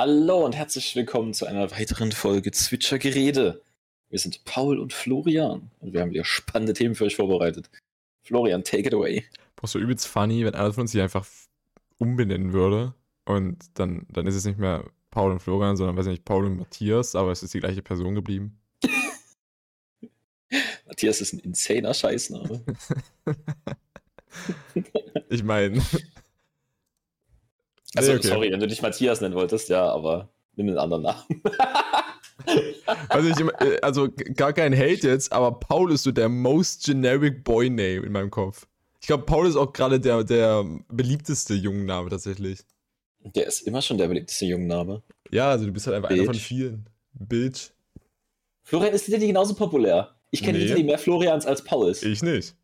Hallo und herzlich willkommen zu einer weiteren Folge Zwitscher Gerede. Wir sind Paul und Florian und wir haben wieder spannende Themen für euch vorbereitet. Florian, take it away. Boah, so übelst funny, wenn einer von uns sich einfach umbenennen würde und dann, dann ist es nicht mehr Paul und Florian, sondern weiß ich nicht, Paul und Matthias, aber es ist die gleiche Person geblieben. Matthias ist ein insaner Scheißname. ich meine. Also, nee, okay. sorry, wenn du dich Matthias nennen wolltest, ja, aber nimm einen anderen Namen. also, ich, also, gar kein Hate jetzt, aber Paul ist so der most generic boy name in meinem Kopf. Ich glaube, Paul ist auch gerade der, der beliebteste Jungenname tatsächlich. Der ist immer schon der beliebteste Jungenname. Ja, also du bist halt einfach Bitch. einer von vielen. Bitch. Florian ist Liddy genauso populär. Ich kenne nee. mehr Florians als Pauls. Ich nicht.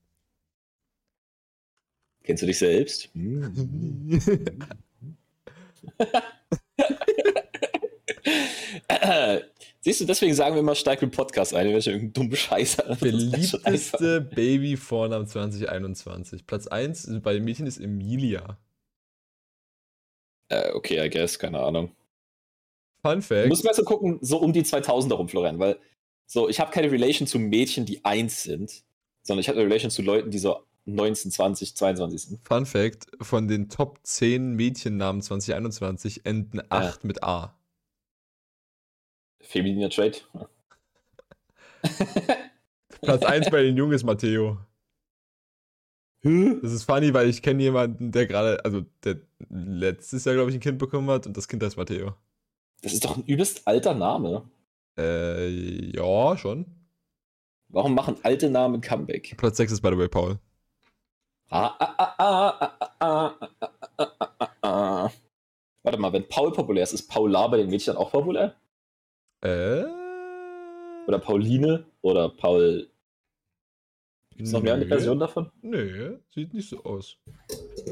Kennst du dich selbst? Hm. Siehst du, deswegen sagen wir immer steig mit Podcast ein, wenn ich irgendeinen dummen Scheiß Beliebteste Baby-Vornamen 2021. Platz 1 bei den Mädchen ist Emilia. Äh, okay, I guess, keine Ahnung. Fun Fact. Du musst mal so gucken, so um die 2000 rum, Florian, weil so, ich habe keine Relation zu Mädchen, die 1 sind, sondern ich habe eine Relation zu Leuten, die so 19, 20, 22 sind. Fun Fact: Von den Top 10 Mädchennamen 2021 enden 8 ja. mit A. Femininer Trade. Platz 1 bei den Jungen ist Matteo. Das ist funny, weil ich kenne jemanden, der gerade, also der letztes Jahr, glaube ich, ein Kind bekommen hat und das Kind heißt Matteo. Das ist doch ein übelst alter Name. Äh, ja, schon. Warum machen alte Namen Comeback? Platz 6 ist, by the way, Paul. Warte mal, wenn Paul populär ist, ist Paula bei den Mädchen auch populär? Äh? Oder Pauline? Oder Paul Gibt es noch mehr eine Version davon? Nö, sieht nicht so aus.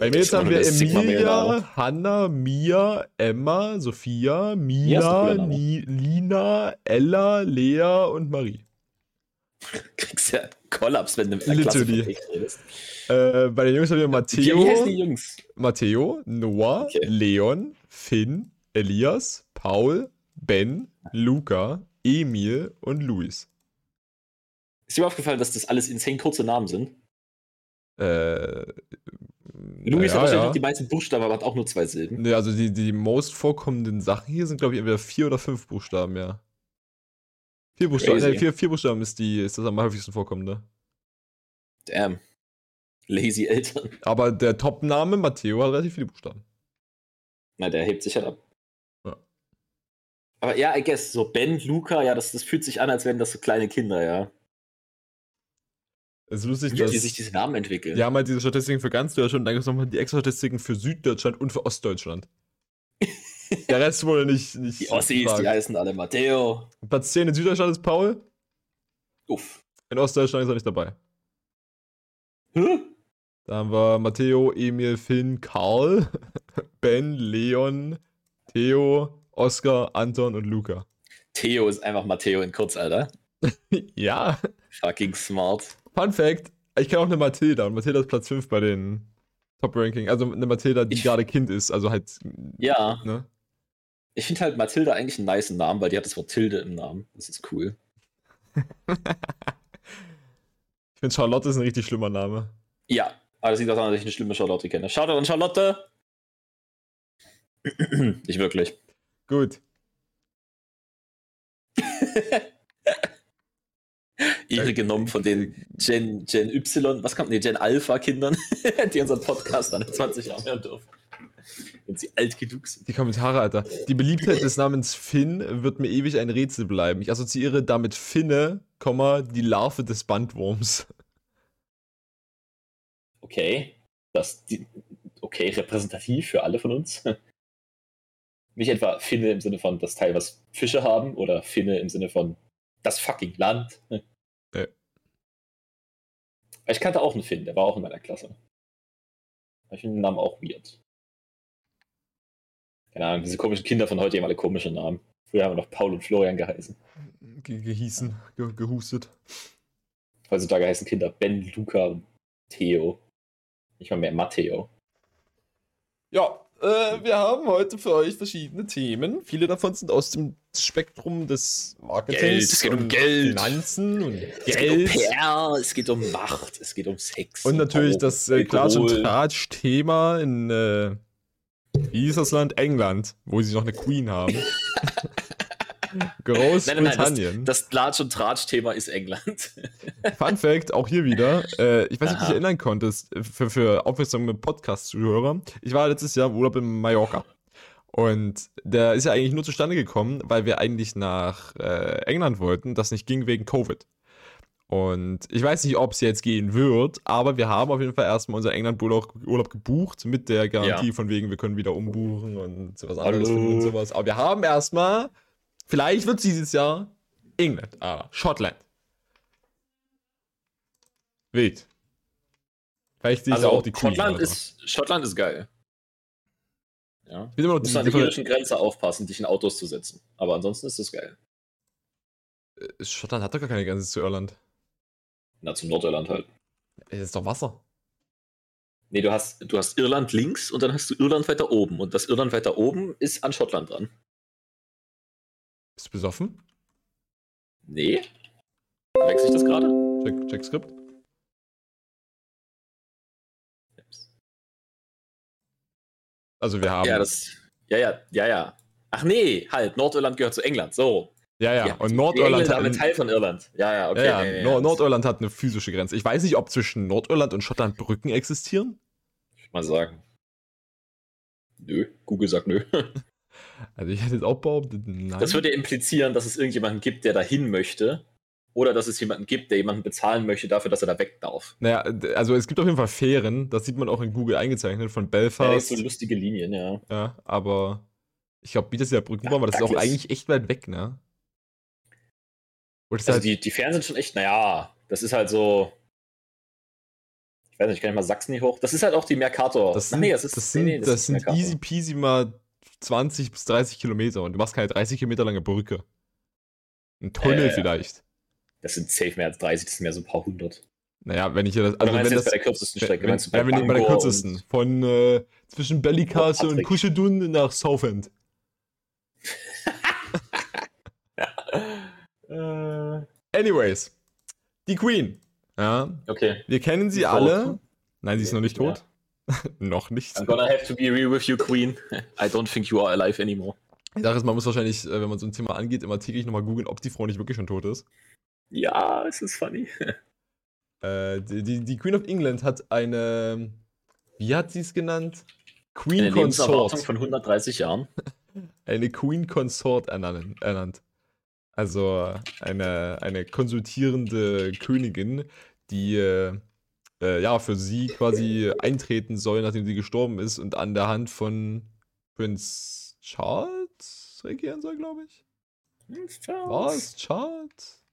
Bei mir jetzt haben wir Emilia, Hanna, Mia, Emma, Sophia, Mia, Lina, Ella, Lea und Marie. Kriegst ja Kollaps, wenn du mit einer Literally. Klasse redest. Äh, bei den Jungs haben wir Matteo, heißen die Jungs? Matteo, Noah, okay. Leon, Finn, Elias, Paul, Ben, Luca, Emil und Luis. Ist dir aufgefallen, dass das alles insane kurze Namen sind? Äh. Luis ja, hat wahrscheinlich ja. die meisten Buchstaben, aber hat auch nur zwei Silben. Ne, also die, die most vorkommenden Sachen hier sind, glaube ich, entweder vier oder fünf Buchstaben, ja. Vier Buchstaben, ne, vier, vier Buchstaben ist, die, ist das am häufigsten vorkommende. Damn. Lazy Eltern. Aber der Top-Name, Matteo, hat relativ viele Buchstaben. Na, der hebt sich halt ab. Ja. Aber ja, I guess, so Ben, Luca, ja, das, das fühlt sich an, als wären das so kleine Kinder, ja. Es ist lustig, Wie dass. die sich diese Namen entwickeln. Die haben halt diese Statistiken für ganz Deutschland, dann gibt es nochmal die extra Statistiken für Süddeutschland und für Ostdeutschland. Der Rest wurde nicht. nicht die Ossis, gefragt. die heißen alle Matteo. Platz 10 in Süddeutschland ist Paul. Uff. In Ostdeutschland ist er nicht dabei. Hä? Da haben wir Matteo, Emil, Finn, Karl, Ben, Leon, Theo, Oscar, Anton und Luca. Theo ist einfach Matteo in kurz, Alter. ja. Fucking smart. Fun Fact: Ich kenne auch eine Mathilda und Mathilda ist Platz 5 bei den Top-Ranking. Also eine Mathilda, die ich, gerade Kind ist, also halt. Ja. Ne? Ich finde halt Mathilda eigentlich einen nice Namen, weil die hat das Wort Tilde im Namen. Das ist cool. ich finde Charlotte ist ein richtig schlimmer Name. Ja, aber das liegt auch daran, dass ich eine schlimme Charlotte kenne. Shoutout an Charlotte! ich wirklich. Gut. Ehre genommen von den Gen, Gen Y, was kommt, nee, Gen Alpha Kindern, die unseren Podcast dann in 20 Jahren hören dürfen. Wenn sie alt genug sind. Die Kommentare, Alter. Die Beliebtheit des Namens Finn wird mir ewig ein Rätsel bleiben. Ich assoziiere damit Finne, die Larve des Bandwurms. Okay. Das, die, okay, repräsentativ für alle von uns. Nicht etwa Finne im Sinne von das Teil, was Fische haben, oder Finne im Sinne von das fucking Land. Ja. Ich kannte auch einen Finn, der war auch in meiner Klasse. Ich finde den Namen auch weird. Keine Ahnung, diese komischen Kinder von heute haben alle komische Namen. Früher haben wir noch Paul und Florian geheißen. Ge gehießen, ge gehustet. Heutzutage heißen Kinder Ben, Luca und Theo. Nicht mal mehr Matteo. Ja, äh, wir haben heute für euch verschiedene Themen. Viele davon sind aus dem Spektrum des Marketings. Geld, es geht um und Geld. Finanzen und Es geht um Geld. PR, es geht um Macht, es geht um Sex. Und um natürlich Drogen, das äh, Glas- und. Tratsch-Thema in, äh, wie hieß das Land? England, wo sie noch eine Queen haben. Nein, nein, Großbritannien. das, das Klatsch- und Tratsch-Thema ist England. Fun Fact, auch hier wieder. Äh, ich weiß nicht, ob du dich erinnern konntest, äh, für, für aufmerksame Podcast-Zuhörer. Ich war letztes Jahr im Urlaub in Mallorca. Und der ist ja eigentlich nur zustande gekommen, weil wir eigentlich nach äh, England wollten. Das nicht ging wegen Covid. Und ich weiß nicht, ob es jetzt gehen wird, aber wir haben auf jeden Fall erstmal unseren England-Urlaub Urlaub gebucht mit der Garantie Ja. von wegen, wir können wieder umbuchen und sowas anderes Hallo. finden und sowas. Aber wir haben erstmal, vielleicht wird es dieses Jahr England, aber Schottland. Wild. Vielleicht ist Also auch die. Schottland so. ist, Schottland ist geil. Ja. Du musst diese an der irischen Grenze aufpassen, dich in Autos zu setzen. Aber ansonsten ist das geil. Äh, Schottland hat doch gar keine Grenze zu Irland. Na, zum Nordirland halt. Es ist doch Wasser. Nee, du hast, du hast Irland links und dann hast du Irland weiter oben. Und das Irland weiter oben ist an Schottland dran. Bist du besoffen? Nee? Wechsel ich das gerade? Check, check Skript. Also wir haben. Ja, das. Ja, ja, ja, ja. Ach nee, halt, Nordirland gehört zu England. So. Ja, ja. Ja, Und Nordirland hat. einen Teil von Irland. Ja, ja, okay. ja, ja, nee, nee, Nordirland hat eine physische Grenze. Ich weiß nicht, ob zwischen Nordirland und Schottland Brücken existieren. Ich mal sagen. Nö, Google sagt nö. Also ich hätte jetzt auch behauptet, nein. Das würde ja implizieren, dass es irgendjemanden gibt, der dahin möchte. Oder dass es jemanden gibt, der jemanden bezahlen möchte dafür, dass er da weg darf. Naja, also es gibt auf jeden Fall Fähren, das sieht man auch in Google eingezeichnet, von Ja, Belfast. ist so lustige Linien, ja. Ja, aber ich glaube, wie das ja Brücken Ja, war, das ist auch eigentlich echt weit weg, ne? Also halt, die, die Fähren sind schon echt, naja, das ist halt so. Ich weiß nicht, ich kann nicht mal Sachsen nicht hoch. Das ist halt auch die Mercator. das Ach sind, nee, das ist, das nee, sind, nee, das ist sind easy peasy mal 20 bis 30 Kilometer und du machst keine 30 Kilometer lange Brücke. Ein Tunnel ja. vielleicht. Das sind safe mehr als 30, das sind mehr so ein paar hundert. Naja, wenn ich hier das. Also wenn das. bei der kürzesten Strecke? wenn, meinst du ja, wir nehmen bei der kürzesten. und- Von äh, zwischen Ballycastle und Patrick. Kuschedun nach Southend. Anyways. Die Queen. Ja. okay. Wir kennen sie alle. tot. Nein, sie ist noch nicht Ja. tot. noch nicht. I'm gonna have to be real with you, Queen. I don't think you are alive anymore. Die Sache ist, man muss wahrscheinlich, äh, wenn man so ein Thema angeht, immer täglich nochmal googeln, ob die Frau nicht wirklich schon tot ist. Ja, es ist funny. Äh, die, die, die Queen of England hat eine, wie hat sie es genannt? Queen Eine Consort. von 130 Jahren. Eine Queen Consort ernannt. Also eine, eine konsultierende Königin, die äh, äh, ja für sie quasi eintreten soll, nachdem sie gestorben ist und an der Hand von Prinz Charles regieren soll, glaube ich. War es Charles?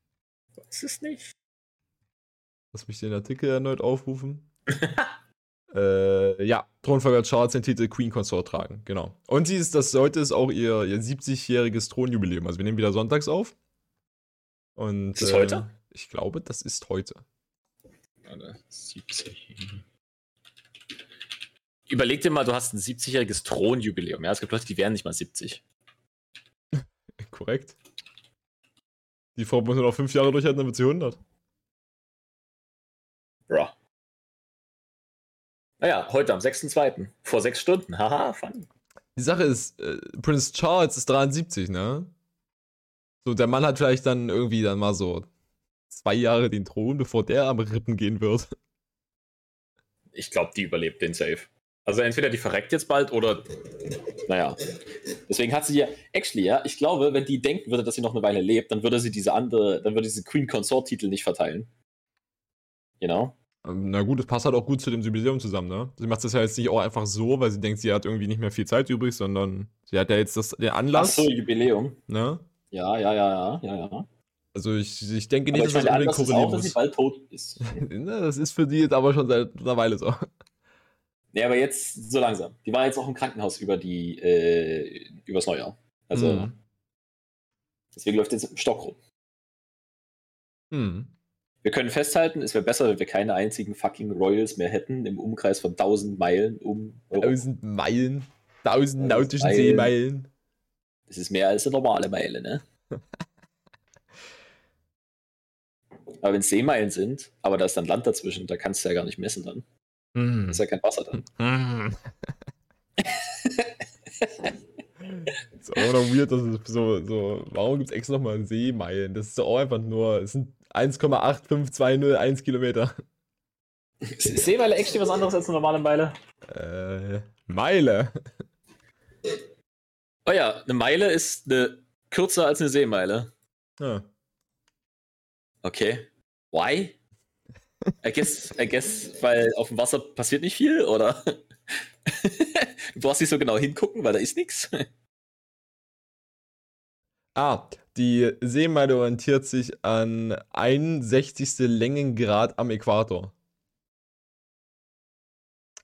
Ist es nicht? Lass mich den Artikel erneut aufrufen. äh, ja, Thronfolger Charles den Titel Queen Consort tragen, genau. Und sie ist, das heute ist auch ihr, ihr 70-jähriges Thronjubiläum. Also wir nehmen wieder sonntags auf. Und, Ist es heute? Ich glaube, das ist heute. Warte, 70. Überleg dir mal, du hast ein 70-jähriges Thronjubiläum. Ja, es gibt Leute, die werden nicht mal 70. Korrekt. Die Frau muss nur noch fünf Jahre durchhalten, dann wird sie 100. Naja, heute am 6.2. Vor sechs Stunden. Haha, funny. Die Sache ist, äh, Prince Charles ist 73, ne? So, der Mann hat vielleicht dann irgendwie dann mal so zwei Jahre den Thron, bevor der am Rippen gehen wird. Ich glaube, die überlebt den Safe. Also entweder die verreckt jetzt bald oder. Naja. Deswegen hat sie ja. Actually, ja, ich glaube, wenn die denken würde, dass sie noch eine Weile lebt, dann würde sie diese andere, dann würde diese Queen Consort-Titel nicht verteilen. Genau. Ähm, Na gut, das passt halt auch gut zu dem Jubiläum zusammen, ne? Sie macht das ja jetzt nicht auch einfach so, weil sie denkt, sie hat irgendwie nicht mehr viel Zeit übrig, sondern sie hat ja jetzt das, den Ach Anlass, so, Jubiläum. ne? Ja, ja, ja, ja, ja, ja. Also ich, ich denke Aber nicht, ich dass meine, das unbedingt korrelieren dass sie bald tot ist. Na, das ist für die jetzt aber schon seit einer Weile so. Nee, aber jetzt so langsam. Die war jetzt auch im Krankenhaus über die, äh, übers Neujahr. Also, Mhm. deswegen läuft jetzt im Stock rum. Hm. Wir können festhalten, es wäre besser, wenn wir keine einzigen fucking Royals mehr hätten im Umkreis von 1000 Meilen um Europa. 1000 Meilen. 1000 Das ist nautischen Meilen. Seemeilen. Das ist mehr als eine normale Meile, ne? aber wenn es Seemeilen sind, aber da ist dann Land dazwischen, da kannst du ja gar nicht messen dann. Da Mm. ist ja kein Wasser dann. Mm. ist auch noch weird, dass es so, so, warum gibt es extra nochmal Seemeilen? Das ist doch auch einfach nur, es sind 1,85201 Kilometer. Ist Seemeile actually was anderes als eine normale Meile? Äh, Meile. Oh ja, eine Meile ist eine, kürzer als eine Seemeile. Ja. Okay. Why? I guess, I guess, weil auf dem Wasser passiert nicht viel, oder? du brauchst nicht so genau hingucken, weil da ist nichts. Ah, die Seemeile orientiert sich an 61. Längengrad am Äquator.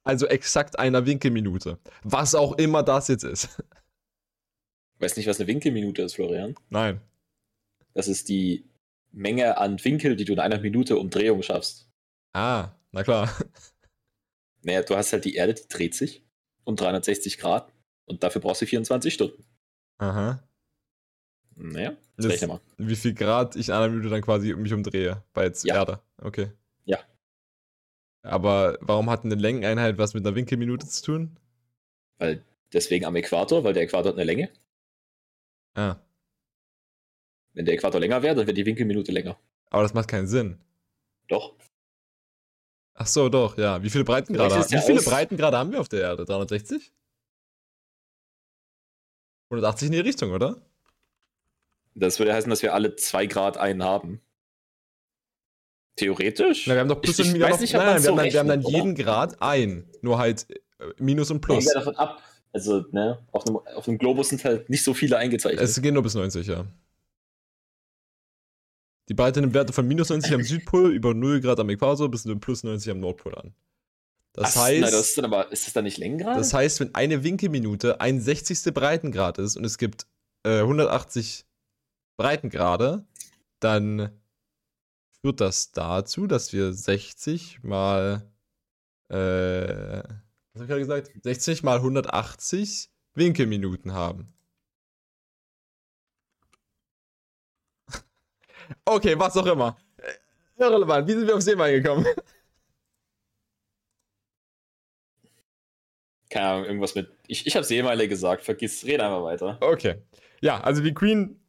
Also exakt einer Winkelminute. Was auch immer das jetzt ist. Weiß nicht, was eine Winkelminute ist, Florian. Nein. Das ist die Menge an Winkel, die du in einer Minute Umdrehung schaffst. Ah, na klar. Naja, du hast halt die Erde, die dreht sich um 360 Grad und dafür brauchst du 24 Stunden. Aha. Naja, Das- mal. Wie viel Grad ich in einer Minute dann quasi mich umdrehe bei jetzt Ja. Erde. Okay. Ja. Aber warum hat eine Längeneinheit was mit einer Winkelminute zu tun? Weil deswegen am Äquator, weil der Äquator hat eine Länge. Ah. Wenn der Äquator länger wäre, dann wäre die Winkelminute länger. Aber das macht keinen Sinn. Doch. Ach so, doch, ja. Wie viele Breitengrade, wie viele aus. Breitengrade haben wir auf der Erde? 360? 180 in die Richtung, oder? Das würde heißen, dass wir alle zwei Grad einen haben. Theoretisch? Na, wir haben doch plus Ich- und Minus. nicht, nein, nein, wir, haben dann, wir haben dann rechnet, jeden Grad ein. Nur halt äh, Minus und Hängt Plus. ja davon ab. Also, ne, auf einem, auf einem Globus sind halt nicht so viele eingezeichnet. Es gehen nur bis 90, ja. Die beiden Werte von minus 90 am Südpol über 0 Grad am Äquator bis zu plus 90 am Nordpol an. Das Ach, heißt, na, das ist dann aber, ist das dann nicht Längengrad? das heißt, wenn eine Winkelminute ein 60. Breitengrad ist und es gibt äh, 180 Breitengrade, dann führt das dazu, dass wir 60 mal äh, was hab ich gerade gesagt? 60 mal 180 Winkelminuten haben. Okay, was auch immer. Äh, Irrelevant. Wie sind wir auf Seemeil gekommen? Keine Ahnung, irgendwas mit. Ich, ich habe Seemeile gesagt, vergiss, red einfach weiter. Okay. Ja, also die Queen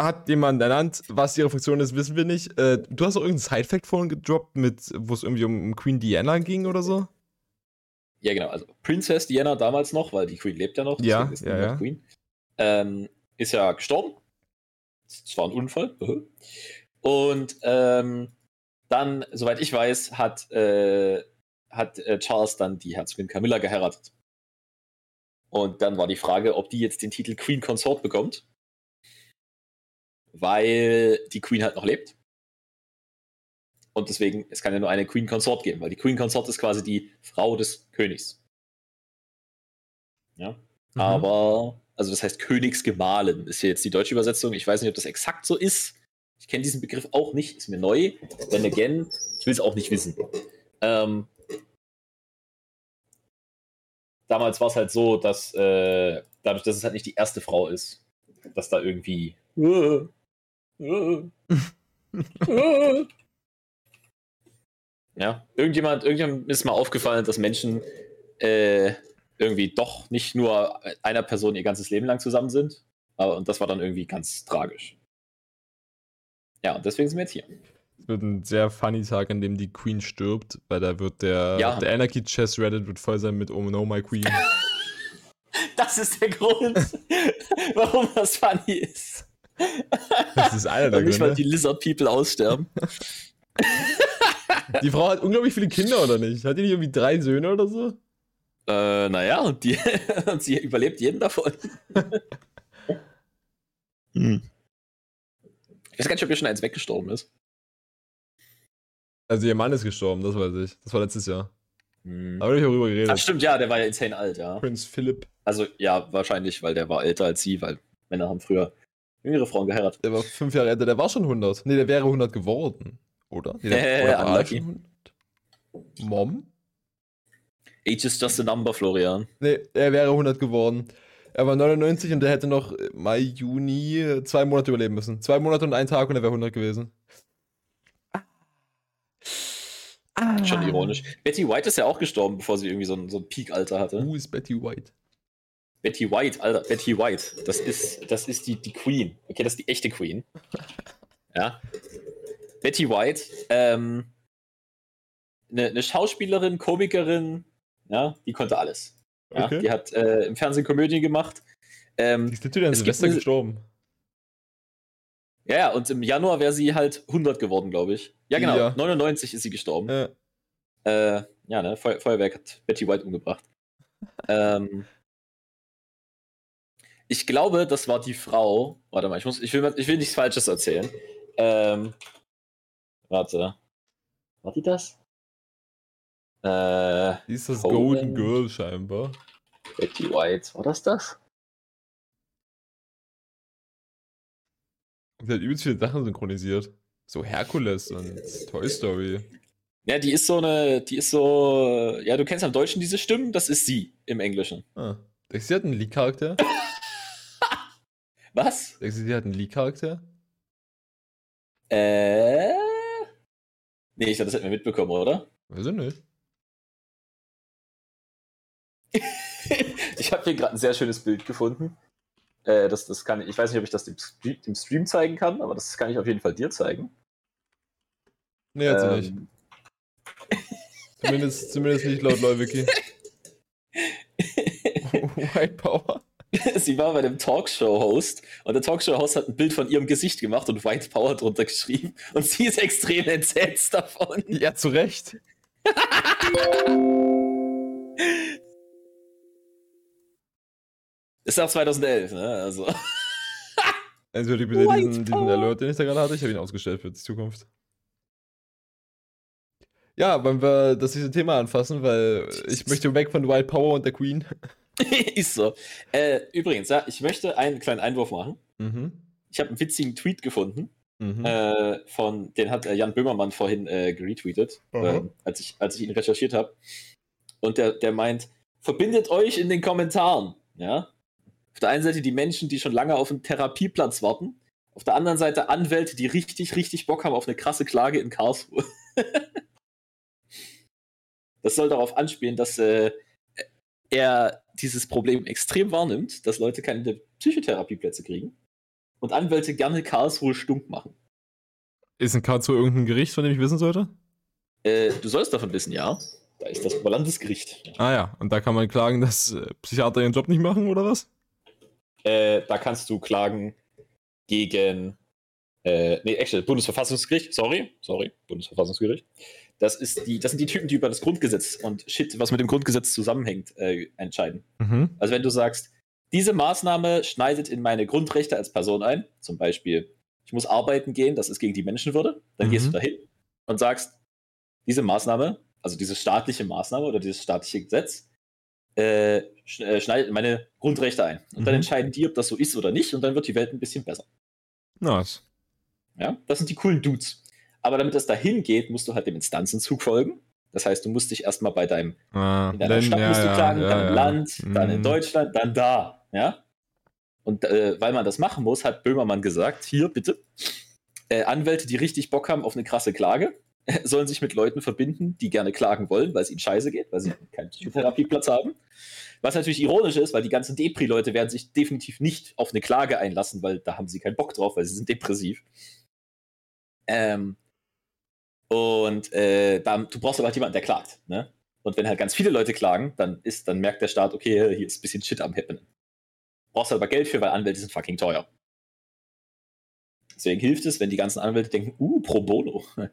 hat jemanden ernannt. Was ihre Funktion ist, wissen wir nicht. Äh, du hast auch irgendeinen Side-Fact vorhin gedroppt, mit, wo es irgendwie um, Queen Diana ging oder so? Ja, genau. Also Princess Diana damals noch, weil die Queen lebt ja noch. Ja, ist ja, ja. Queen. Ähm, ist ja gestorben. Es war ein Unfall. Und ähm, dann, soweit ich weiß, hat, äh, hat äh, Charles dann die Herzogin Camilla geheiratet. Und dann war die Frage, ob die jetzt den Titel Queen Consort bekommt. Weil die Queen halt noch lebt. Und deswegen, es kann ja nur eine Queen Consort geben, weil die Queen Consort ist quasi die Frau des Königs. Ja. Mhm. Aber, also das heißt Königsgemahlin ist hier jetzt die deutsche Übersetzung. Ich weiß nicht, ob das exakt so ist. Ich kenne diesen Begriff auch nicht, ist mir neu. Then again, ich will es auch nicht wissen. Ähm, damals war es halt so, dass äh, dadurch, dass es halt nicht die erste Frau ist, dass da irgendwie. ja, irgendjemand, irgendjemand ist mal aufgefallen, dass Menschen äh, irgendwie doch nicht nur einer Person ihr ganzes Leben lang zusammen sind. Aber, und das war dann irgendwie ganz tragisch. Ja, und deswegen sind wir jetzt hier. Es wird ein sehr funny Tag, an dem die Queen stirbt, weil da wird der, Ja. der Anarchy Chess Reddit wird voll sein mit Oh no, my Queen. Das ist der Grund, warum das funny ist. Das ist einer der Weil nicht Gründe. die Lizard People aussterben. Die Frau hat unglaublich viele Kinder, oder nicht? Hat die nicht irgendwie drei Söhne oder so? Äh, naja, und, die, sie überlebt jeden davon. hm. Ich weiß gar nicht, ob hier schon eins weggestorben ist. Also ihr Mann ist gestorben, das weiß ich. Das war letztes Jahr. Hm. Da habe ich auch drüber geredet. Ach, stimmt, ja, der war ja insane alt, ja. Prinz Philipp. Also, ja, wahrscheinlich, weil der war älter als sie, weil Männer haben früher jüngere Frauen geheiratet. Der war fünf Jahre älter, der war schon 100. Nee, der wäre 100 geworden. Oder? Nee, der, Äh, oder war unlucky. schon 100? Mom? Age is just a number, Florian. Nee, er wäre 100 geworden. Er war 99 und er hätte noch Mai, Juni zwei Monate überleben müssen. Zwei Monate und ein Tag und er wäre 100 gewesen. Ah. Schon ironisch. Betty White ist ja auch gestorben, bevor sie irgendwie so ein, so ein Peak-Alter hatte. Who ist Betty White? Betty White, Alter, Betty White. Das ist, das ist die, die Queen. Okay, das ist die echte Queen. Ja. Betty White, ähm, eine, eine Schauspielerin, Komikerin, ja, die konnte alles. Ja, okay. Die hat äh, im Fernsehen Komödien gemacht. Ähm, die ist natürlich an Silvester gestorben. Ja, ja, und im Januar wäre sie halt 100 geworden, glaube ich. Ja, genau. Ja. 99 ist sie gestorben. Ja, äh, ja ne? Feu Feuerwerk hat Betty White umgebracht. ähm, ich glaube, das war die Frau. Warte mal, ich, muss, ich, will, ich will nichts Falsches erzählen. Ähm, warte. War die das? Äh, die ist das Golden Girl scheinbar. Betty White, war das das? Sie hat übelst viele Sachen synchronisiert. So Herkules und Toy Story. Ja, die ist so eine, die ist so, ja, du kennst am Deutschen diese Stimmen, das ist sie im Englischen. Ah. Sie hat einen Leak-Charakter? Was? Denkst du, sie hat einen Leak-Charakter? Äh. Nee, ich glaube, das hätten wir mitbekommen, oder? Ich nicht. ich habe hier gerade ein sehr schönes Bild gefunden. Äh, das, das kann, ich weiß nicht, ob ich das dem, dem, Stream zeigen kann, aber das kann ich auf jeden Fall dir zeigen. Nee, hat ähm, nicht. zumindest, zumindest nicht laut Leuwiki. White Power. Sie war bei dem Talkshow-Host und der Talkshow-Host hat ein Bild von ihrem Gesicht gemacht und White Power drunter geschrieben und sie ist extrem entsetzt davon. Ja, zu Recht. Ist auch 2011, ne? Also. Entschuldigung bitte diesen, diesen Alert, den ich da gerade hatte. Ich habe ihn ausgestellt für die Zukunft. Ja, wollen wir das nächste Thema anfassen, weil ich möchte weg von Wild Power und der Queen. ist so. Äh, übrigens, ja, ich möchte einen kleinen Einwurf machen. Mhm. Ich habe einen witzigen Tweet gefunden. Mhm. Äh, von, den hat äh, Jan Böhmermann vorhin äh, geretweetet, mhm. als, ich, als ich ihn recherchiert habe. Und der, der meint, verbindet euch in den Kommentaren. Ja, auf der einen Seite die Menschen, die schon lange auf einen Therapieplatz warten. Auf der anderen Seite Anwälte, die richtig, richtig Bock haben auf eine krasse Klage in Karlsruhe. das soll darauf anspielen, dass äh, er dieses Problem extrem wahrnimmt, dass Leute keine Psychotherapieplätze kriegen und Anwälte gerne Karlsruhe stunk machen. Ist in Karlsruhe irgendein Gericht, von dem ich wissen sollte? Äh, du sollst davon wissen, ja. Da ist das Oberlandesgericht. Ah ja, und da kann man klagen, dass äh, Psychiater ihren Job nicht machen, oder was? Äh, da kannst du klagen gegen, äh, nee, actually, Bundesverfassungsgericht, sorry, sorry, Bundesverfassungsgericht. Das, ist die, das sind die Typen, die über das Grundgesetz und Shit, was mit dem Grundgesetz zusammenhängt, äh, entscheiden. Mhm. Also wenn du sagst, diese Maßnahme schneidet in meine Grundrechte als Person ein, zum Beispiel, ich muss arbeiten gehen, das ist gegen die Menschenwürde, dann mhm. gehst du dahin und sagst, diese Maßnahme, also diese staatliche Maßnahme oder dieses staatliche Gesetz, äh, äh, schneidet meine Grundrechte ein. Und mhm. dann entscheiden die, ob das so ist oder nicht, und dann wird die Welt ein bisschen besser. Nice. Ja, das sind die coolen Dudes. Aber damit das dahin geht, musst du halt dem Instanzenzug folgen. Das heißt, du musst dich erstmal bei deinem, ah, in deiner denn, Stadt ja, musst du klagen, ja, dann ja, Land, dann in mhm. Deutschland, dann da. Ja? Und äh, weil man das machen muss, hat Böhmermann gesagt, hier bitte, äh, Anwälte, die richtig Bock haben auf eine krasse Klage, sollen sich mit Leuten verbinden, die gerne klagen wollen, weil es ihnen scheiße geht, weil sie keinen Psychotherapieplatz haben. Was natürlich ironisch ist, weil die ganzen Depri-Leute werden sich definitiv nicht auf eine Klage einlassen, weil da haben sie keinen Bock drauf, weil sie sind depressiv. Ähm, und äh, da, du brauchst aber halt jemanden, der klagt. Ne? Und wenn halt ganz viele Leute klagen, dann, ist, dann merkt der Staat, okay, hier ist ein bisschen Shit am Happen. Brauchst aber Geld für, weil Anwälte sind fucking teuer. Deswegen hilft es, wenn die ganzen Anwälte denken, uh, pro bono.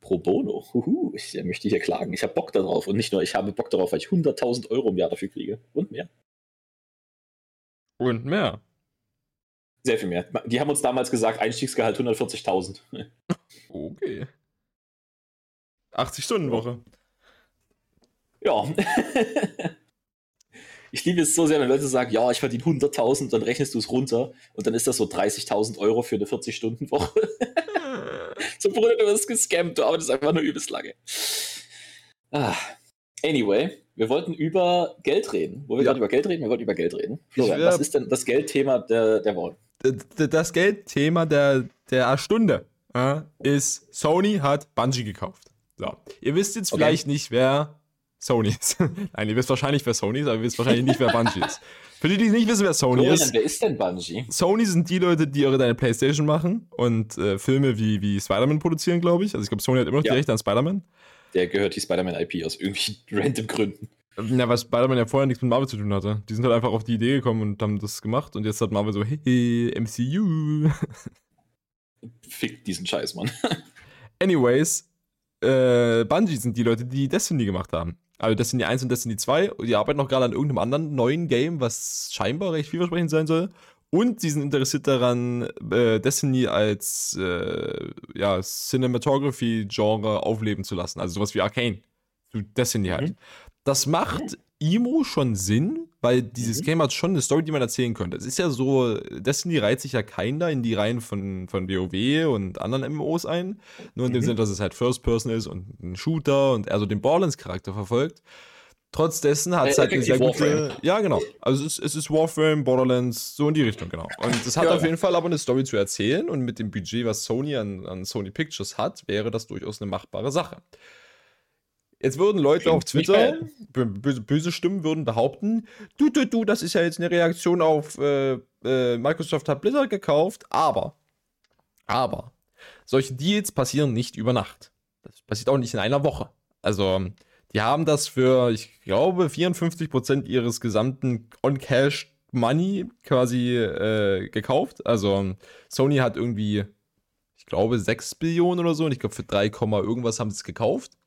Pro bono. Huhu, ich möchte hier klagen. Ich habe Bock darauf. Und nicht nur, ich habe Bock darauf, weil ich 100.000 Euro im Jahr dafür kriege. Und mehr. Und mehr. Sehr viel mehr. Die haben uns damals gesagt, Einstiegsgehalt 140.000. Okay. 80-Stunden-Woche. Ja. ich liebe es so sehr, wenn Leute sagen, ja, ich verdiene 100.000, dann rechnest du es runter und dann ist das so 30.000 Euro für eine 40-Stunden-Woche. so, Bruder, du wirst gescampt, du arbeitest einfach nur übelst lange. Ah. Anyway, wir wollten über Geld reden. Wo wir Ja. wollten über Geld reden, wir wollten über Geld reden. Florian, wär- was ist denn das Geldthema der, der Woche? Das Geldthema der, der Stunde äh, ist, Sony hat Bungie gekauft. So. Ihr wisst jetzt Okay. vielleicht nicht, wer Sony ist. Nein, ihr wisst wahrscheinlich, wer Sony ist, aber ihr wisst wahrscheinlich nicht, wer Bungie ist. Für die, die nicht wissen, wer Sony Florian, ist, wer ist denn Bungie? Sony sind die Leute, die eure deine Playstation machen und äh, Filme wie, wie Spider-Man produzieren, glaube ich. Also ich glaube, Sony hat immer noch Ja. die Rechte an Spider-Man. Der gehört die Spider-Man-IP aus irgendwelchen random Gründen. Ja, weil Spider-Man ja vorher nichts mit Marvel zu tun hatte. Die sind halt einfach auf die Idee gekommen und haben das gemacht und jetzt hat Marvel so, hey, MCU. Fick diesen Scheiß, Mann. Anyways, äh, Bungie sind die Leute, die Destiny gemacht haben. Also Destiny 1 und Destiny 2. Und die arbeiten noch gerade an irgendeinem anderen neuen Game, was scheinbar recht vielversprechend sein soll. Und sie sind interessiert daran, äh, Destiny als äh, ja, Cinematography-Genre aufleben zu lassen. Also sowas wie Arcane. Zu Destiny halt. Mhm. Das macht Imo schon Sinn, weil dieses Mhm. Game hat schon eine Story, die man erzählen könnte. Es ist ja so, Destiny reiht sich ja keiner in die Reihen von, von WoW und anderen MMOs ein. Nur in dem Mhm. Sinne, dass es halt First Person ist und ein Shooter und er so den Borderlands-Charakter verfolgt. Trotz dessen hat es Äh, halt eine sehr gute. Ja, genau. Also es ist, es ist Warframe, Borderlands, so in die Richtung, genau. Und es hat Ja, auf jeden Fall aber eine Story zu erzählen und mit dem Budget, was Sony an, an Sony Pictures hat, wäre das durchaus eine machbare Sache. Jetzt würden Leute auf Twitter, böse, böse Stimmen würden behaupten, du, du, du, das ist ja jetzt eine Reaktion auf äh, äh, Microsoft hat Blizzard gekauft, aber, aber, solche Deals passieren nicht über Nacht. Das passiert auch nicht in einer Woche. Also, die haben das für, ich glaube, 54% ihres gesamten On-Cash Money quasi äh, gekauft. Also, Sony hat irgendwie, ich glaube, 6 Billionen oder so und ich glaube, für 3, Komma irgendwas haben sie es gekauft.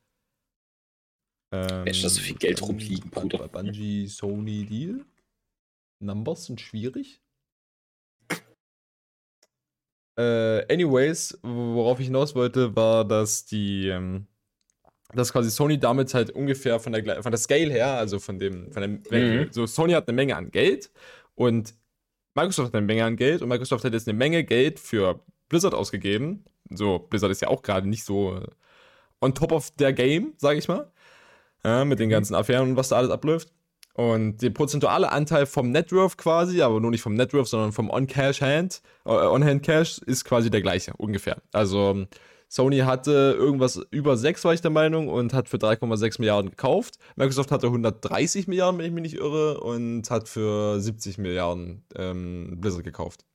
Ähm, Mensch, da so viel Geld rumliegen, Bruder. Bungie, Sony Deal. Numbers sind schwierig. Äh, anyways, worauf ich hinaus wollte, war, dass die, ähm, dass quasi Sony damit halt ungefähr von der, von der Scale her, also von dem, von der Menge, Mhm. so Sony hat eine Menge an Geld und Microsoft hat eine Menge an Geld und Microsoft hat jetzt eine Menge Geld für Blizzard ausgegeben. So, Blizzard ist ja auch gerade nicht so on top of their game, sage ich mal. Ja, mit den Mhm. ganzen Affären und was da alles abläuft. Und der prozentuale Anteil vom Networth quasi, aber nur nicht vom Networth, sondern vom On-Cash-Hand, äh, On-Hand-Cash ist quasi der gleiche, ungefähr. Also Sony hatte irgendwas über 6, war ich der Meinung, und hat für 3,6 Milliarden gekauft. Microsoft hatte 130 Milliarden, wenn ich mich nicht irre, und hat für 70 Milliarden ähm, Blizzard gekauft.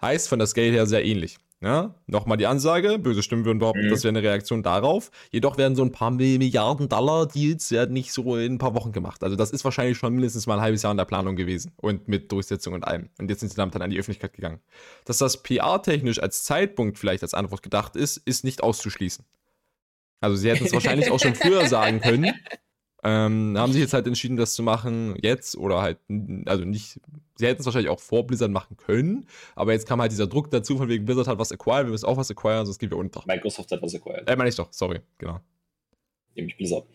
Heißt von der Scale her sehr ähnlich. Ja, nochmal die Ansage, böse Stimmen würden behaupten, Mhm. das wäre eine Reaktion darauf. Jedoch werden so ein paar Milliarden Dollar Deals werden nicht so in ein paar Wochen gemacht. Also das ist wahrscheinlich schon mindestens mal ein halbes Jahr in der Planung gewesen und mit Durchsetzung und allem. Und jetzt sind sie damit dann an die Öffentlichkeit gegangen. Dass das PR-technisch als Zeitpunkt vielleicht als Antwort gedacht ist, ist nicht auszuschließen. Also sie hätten es wahrscheinlich auch schon früher sagen können. Ähm, haben sich jetzt halt entschieden, das zu machen jetzt oder halt, also nicht, sie hätten es wahrscheinlich auch vor Blizzard machen können, aber jetzt kam halt dieser Druck dazu, von wegen Blizzard hat was acquired, wir müssen auch was acquiren, sonst gehen wir unter. Microsoft hat was acquired, Äh, meine ich doch, sorry, genau. nämlich Blizzard.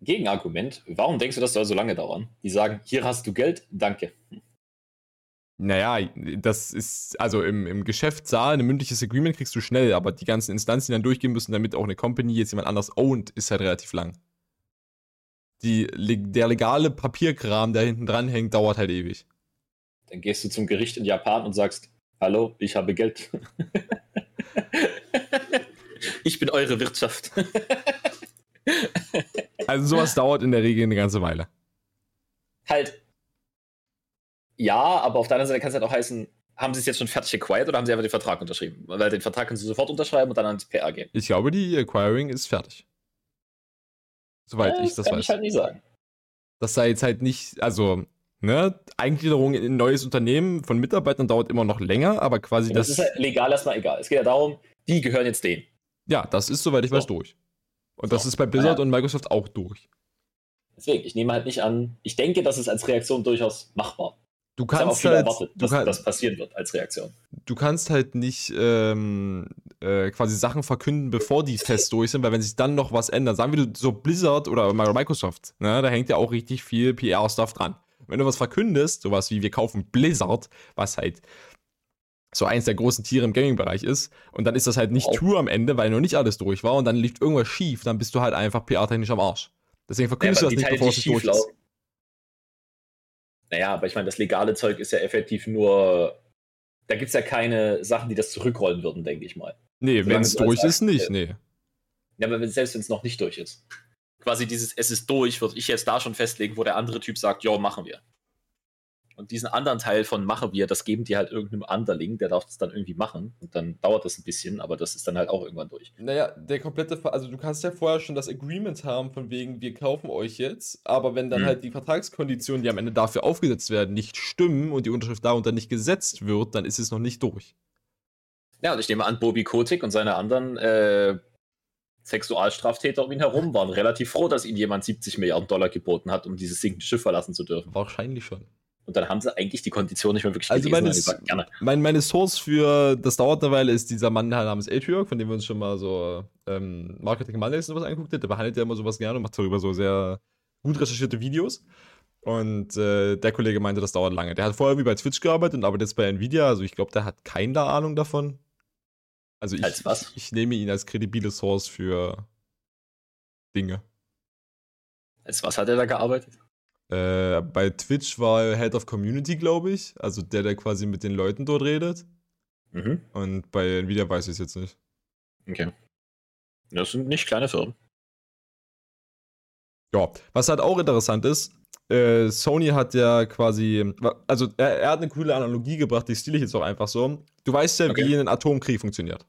Gegenargument, warum denkst du, das soll so lange dauern? Die sagen, hier hast du Geld, danke. Naja, das ist, also im, im Geschäftssaal, ein mündliches Agreement kriegst du schnell, aber die ganzen Instanzen, die dann durchgehen müssen, damit auch eine Company jetzt jemand anders owned, ist halt relativ lang. Die, der legale Papierkram, der hinten dran hängt, dauert halt ewig. Dann gehst du zum Gericht in Japan und sagst, hallo, ich habe Geld. ich bin eure Wirtschaft. Also sowas dauert in der Regel eine ganze Weile. halt, ja, aber auf der anderen Seite kann es halt auch heißen, haben sie es jetzt schon fertig acquired oder haben sie einfach den Vertrag unterschrieben? Weil den Vertrag kannst du sofort unterschreiben und dann ans PR gehen. Ich glaube, die Acquiring ist fertig. Soweit Äh, ich das kann weiß. ich halt nicht sagen. Das sei jetzt halt nicht, also, ne, Eingliederung in ein neues Unternehmen von Mitarbeitern dauert immer noch länger, aber quasi Das, das, ist halt legal erstmal egal. Es geht ja darum, die gehören jetzt denen. ja, das ist, soweit ich weiß, So. durch. Und das So. ist bei Blizzard Ja. und Microsoft auch durch. Deswegen, ich nehme halt nicht an, ich denke, das ist als Reaktion durchaus machbar. Du kannst halt, erwartet, dass kann, das passieren wird als Reaktion. du kannst halt nicht ähm, äh, quasi Sachen verkünden, bevor die fest durch sind, weil wenn sich dann noch was ändert, sagen wir so Blizzard oder Microsoft, ne, da hängt ja auch richtig viel PR-Stuff dran. Wenn du was verkündest, sowas wie wir kaufen Blizzard, was halt so eins der großen Tiere im Gaming-Bereich ist, und dann ist das halt nicht Wow. true am Ende, weil noch nicht alles durch war und dann liegt irgendwas schief, dann bist du halt einfach PR-technisch am Arsch. Deswegen verkündest ja, du das nicht, bevor es durch ist. Naja, aber ich meine, das legale Zeug ist ja effektiv nur. Da gibt es ja keine Sachen, die das zurückrollen würden, denke ich mal. Nee, wenn es durch ist, nicht, nee. Ja, aber selbst wenn es noch nicht durch ist. Quasi dieses Es ist durch, würde ich jetzt da schon festlegen, wo der andere Typ sagt, ja, machen wir. Und diesen anderen Teil von machen wir, das geben die halt irgendeinem Anderling, der darf das dann irgendwie machen. Und dann dauert das ein bisschen, aber das ist dann halt auch irgendwann durch. Naja, der komplette, Ver also du kannst ja vorher schon das Agreement haben, von wegen, wir kaufen euch jetzt, aber wenn dann hm. halt die Vertragskonditionen, die am Ende dafür aufgesetzt werden, nicht stimmen und die Unterschrift darunter nicht gesetzt wird, dann ist es noch nicht durch. Ja, und ich nehme an, Bobby Kotick und seine anderen äh, Sexualstraftäter um ihn herum waren relativ froh, dass ihnen jemand 70 Milliarden Dollar geboten hat, um dieses sinkende Schiff verlassen zu dürfen. Wahrscheinlich schon. Und dann haben sie eigentlich die Kondition nicht mehr wirklich also gelesen. Also meine, mein, meine Source für das dauert eine Weile ist dieser Mann namens Atriok, von dem wir uns schon mal so ähm, Marketing Mondays und sowas angeguckt haben. Der behandelt ja immer sowas gerne und macht darüber so sehr gut recherchierte Videos. Und äh, der Kollege meinte, das dauert lange. Der hat vorher wie bei Twitch gearbeitet und arbeitet jetzt bei Nvidia. Also ich glaube, der hat keine Ahnung davon. Also ich, als was? ich nehme ihn als kredibile Source für Dinge. Als was hat er da gearbeitet? Äh, bei Twitch war er Head of Community, glaube ich. Also der, der quasi mit den Leuten dort redet. Mhm. Und bei Nvidia weiß ich es jetzt nicht. Okay. Das sind nicht kleine Firmen. Ja, was halt auch interessant ist, äh, Sony hat ja quasi, also er, er, hat eine coole Analogie gebracht, die stile ich jetzt auch einfach so. Du weißt ja, okay. wie ein Atomkrieg funktioniert.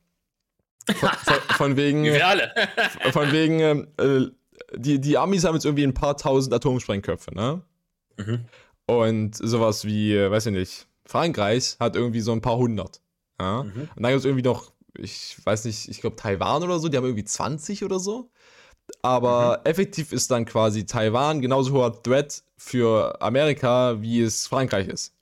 Von, von, von wegen. Wir alle. von wegen, äh, die, die Amis haben jetzt irgendwie ein paar tausend Atomsprengköpfe, ne? Mhm. Und sowas wie, weiß ich nicht, Frankreich hat irgendwie so ein paar hundert. Ja? Mhm. Und dann gibt es irgendwie noch, ich weiß nicht, ich glaube Taiwan oder so, die haben irgendwie 20 oder so. Aber mhm. effektiv ist dann quasi Taiwan genauso hoher Threat für Amerika, wie es Frankreich ist.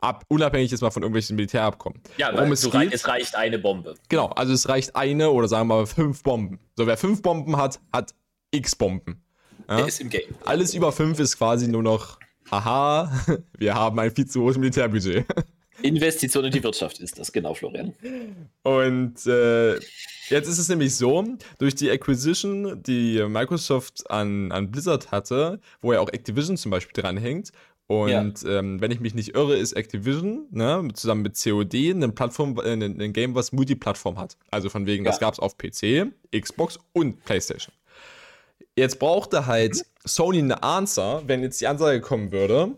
Ab, unabhängig jetzt mal von irgendwelchen Militärabkommen. Ja, weil es, geht, es reicht eine Bombe. Genau, also es reicht eine oder sagen wir mal fünf Bomben. So, wer fünf Bomben hat, hat x Bomben. Ja? ist im Game. Alles über 5 ist quasi nur noch, haha, wir haben ein viel zu hohes Militärbudget. Investition in die Wirtschaft ist das, genau, Florian. Und äh, jetzt ist es nämlich so, durch die Acquisition, die Microsoft an, an Blizzard hatte, wo ja auch Activision zum Beispiel dranhängt, und ja. ähm, wenn ich mich nicht irre, ist Activision ne, zusammen mit COD eine Plattform, äh, ein Game, was Multiplattform hat. Also von wegen, ja. das gab es auf PC, Xbox und PlayStation. Jetzt brauchte halt Sony eine Answer, wenn jetzt die Ansage kommen würde,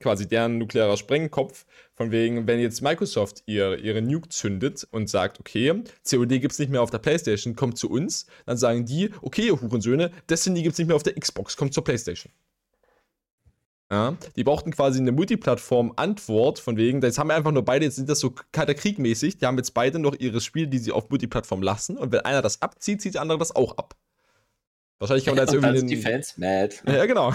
quasi deren nuklearer Sprengkopf, von wegen, wenn jetzt Microsoft ihr, ihre Nuke zündet und sagt, okay, COD gibt es nicht mehr auf der Playstation, kommt zu uns, dann sagen die, okay, ihr Hurensöhne, Destiny gibt es nicht mehr auf der Xbox, kommt zur Playstation. Ja, die brauchten quasi eine Multiplattform-Antwort, von wegen, jetzt haben wir einfach nur beide, jetzt sind das so kalter die haben jetzt beide noch ihre Spiele, die sie auf Multiplattform lassen, und wenn einer das abzieht, zieht der andere das auch ab. Wahrscheinlich kann man da jetzt irgendwie. Dann die Fans mad. Ja, genau.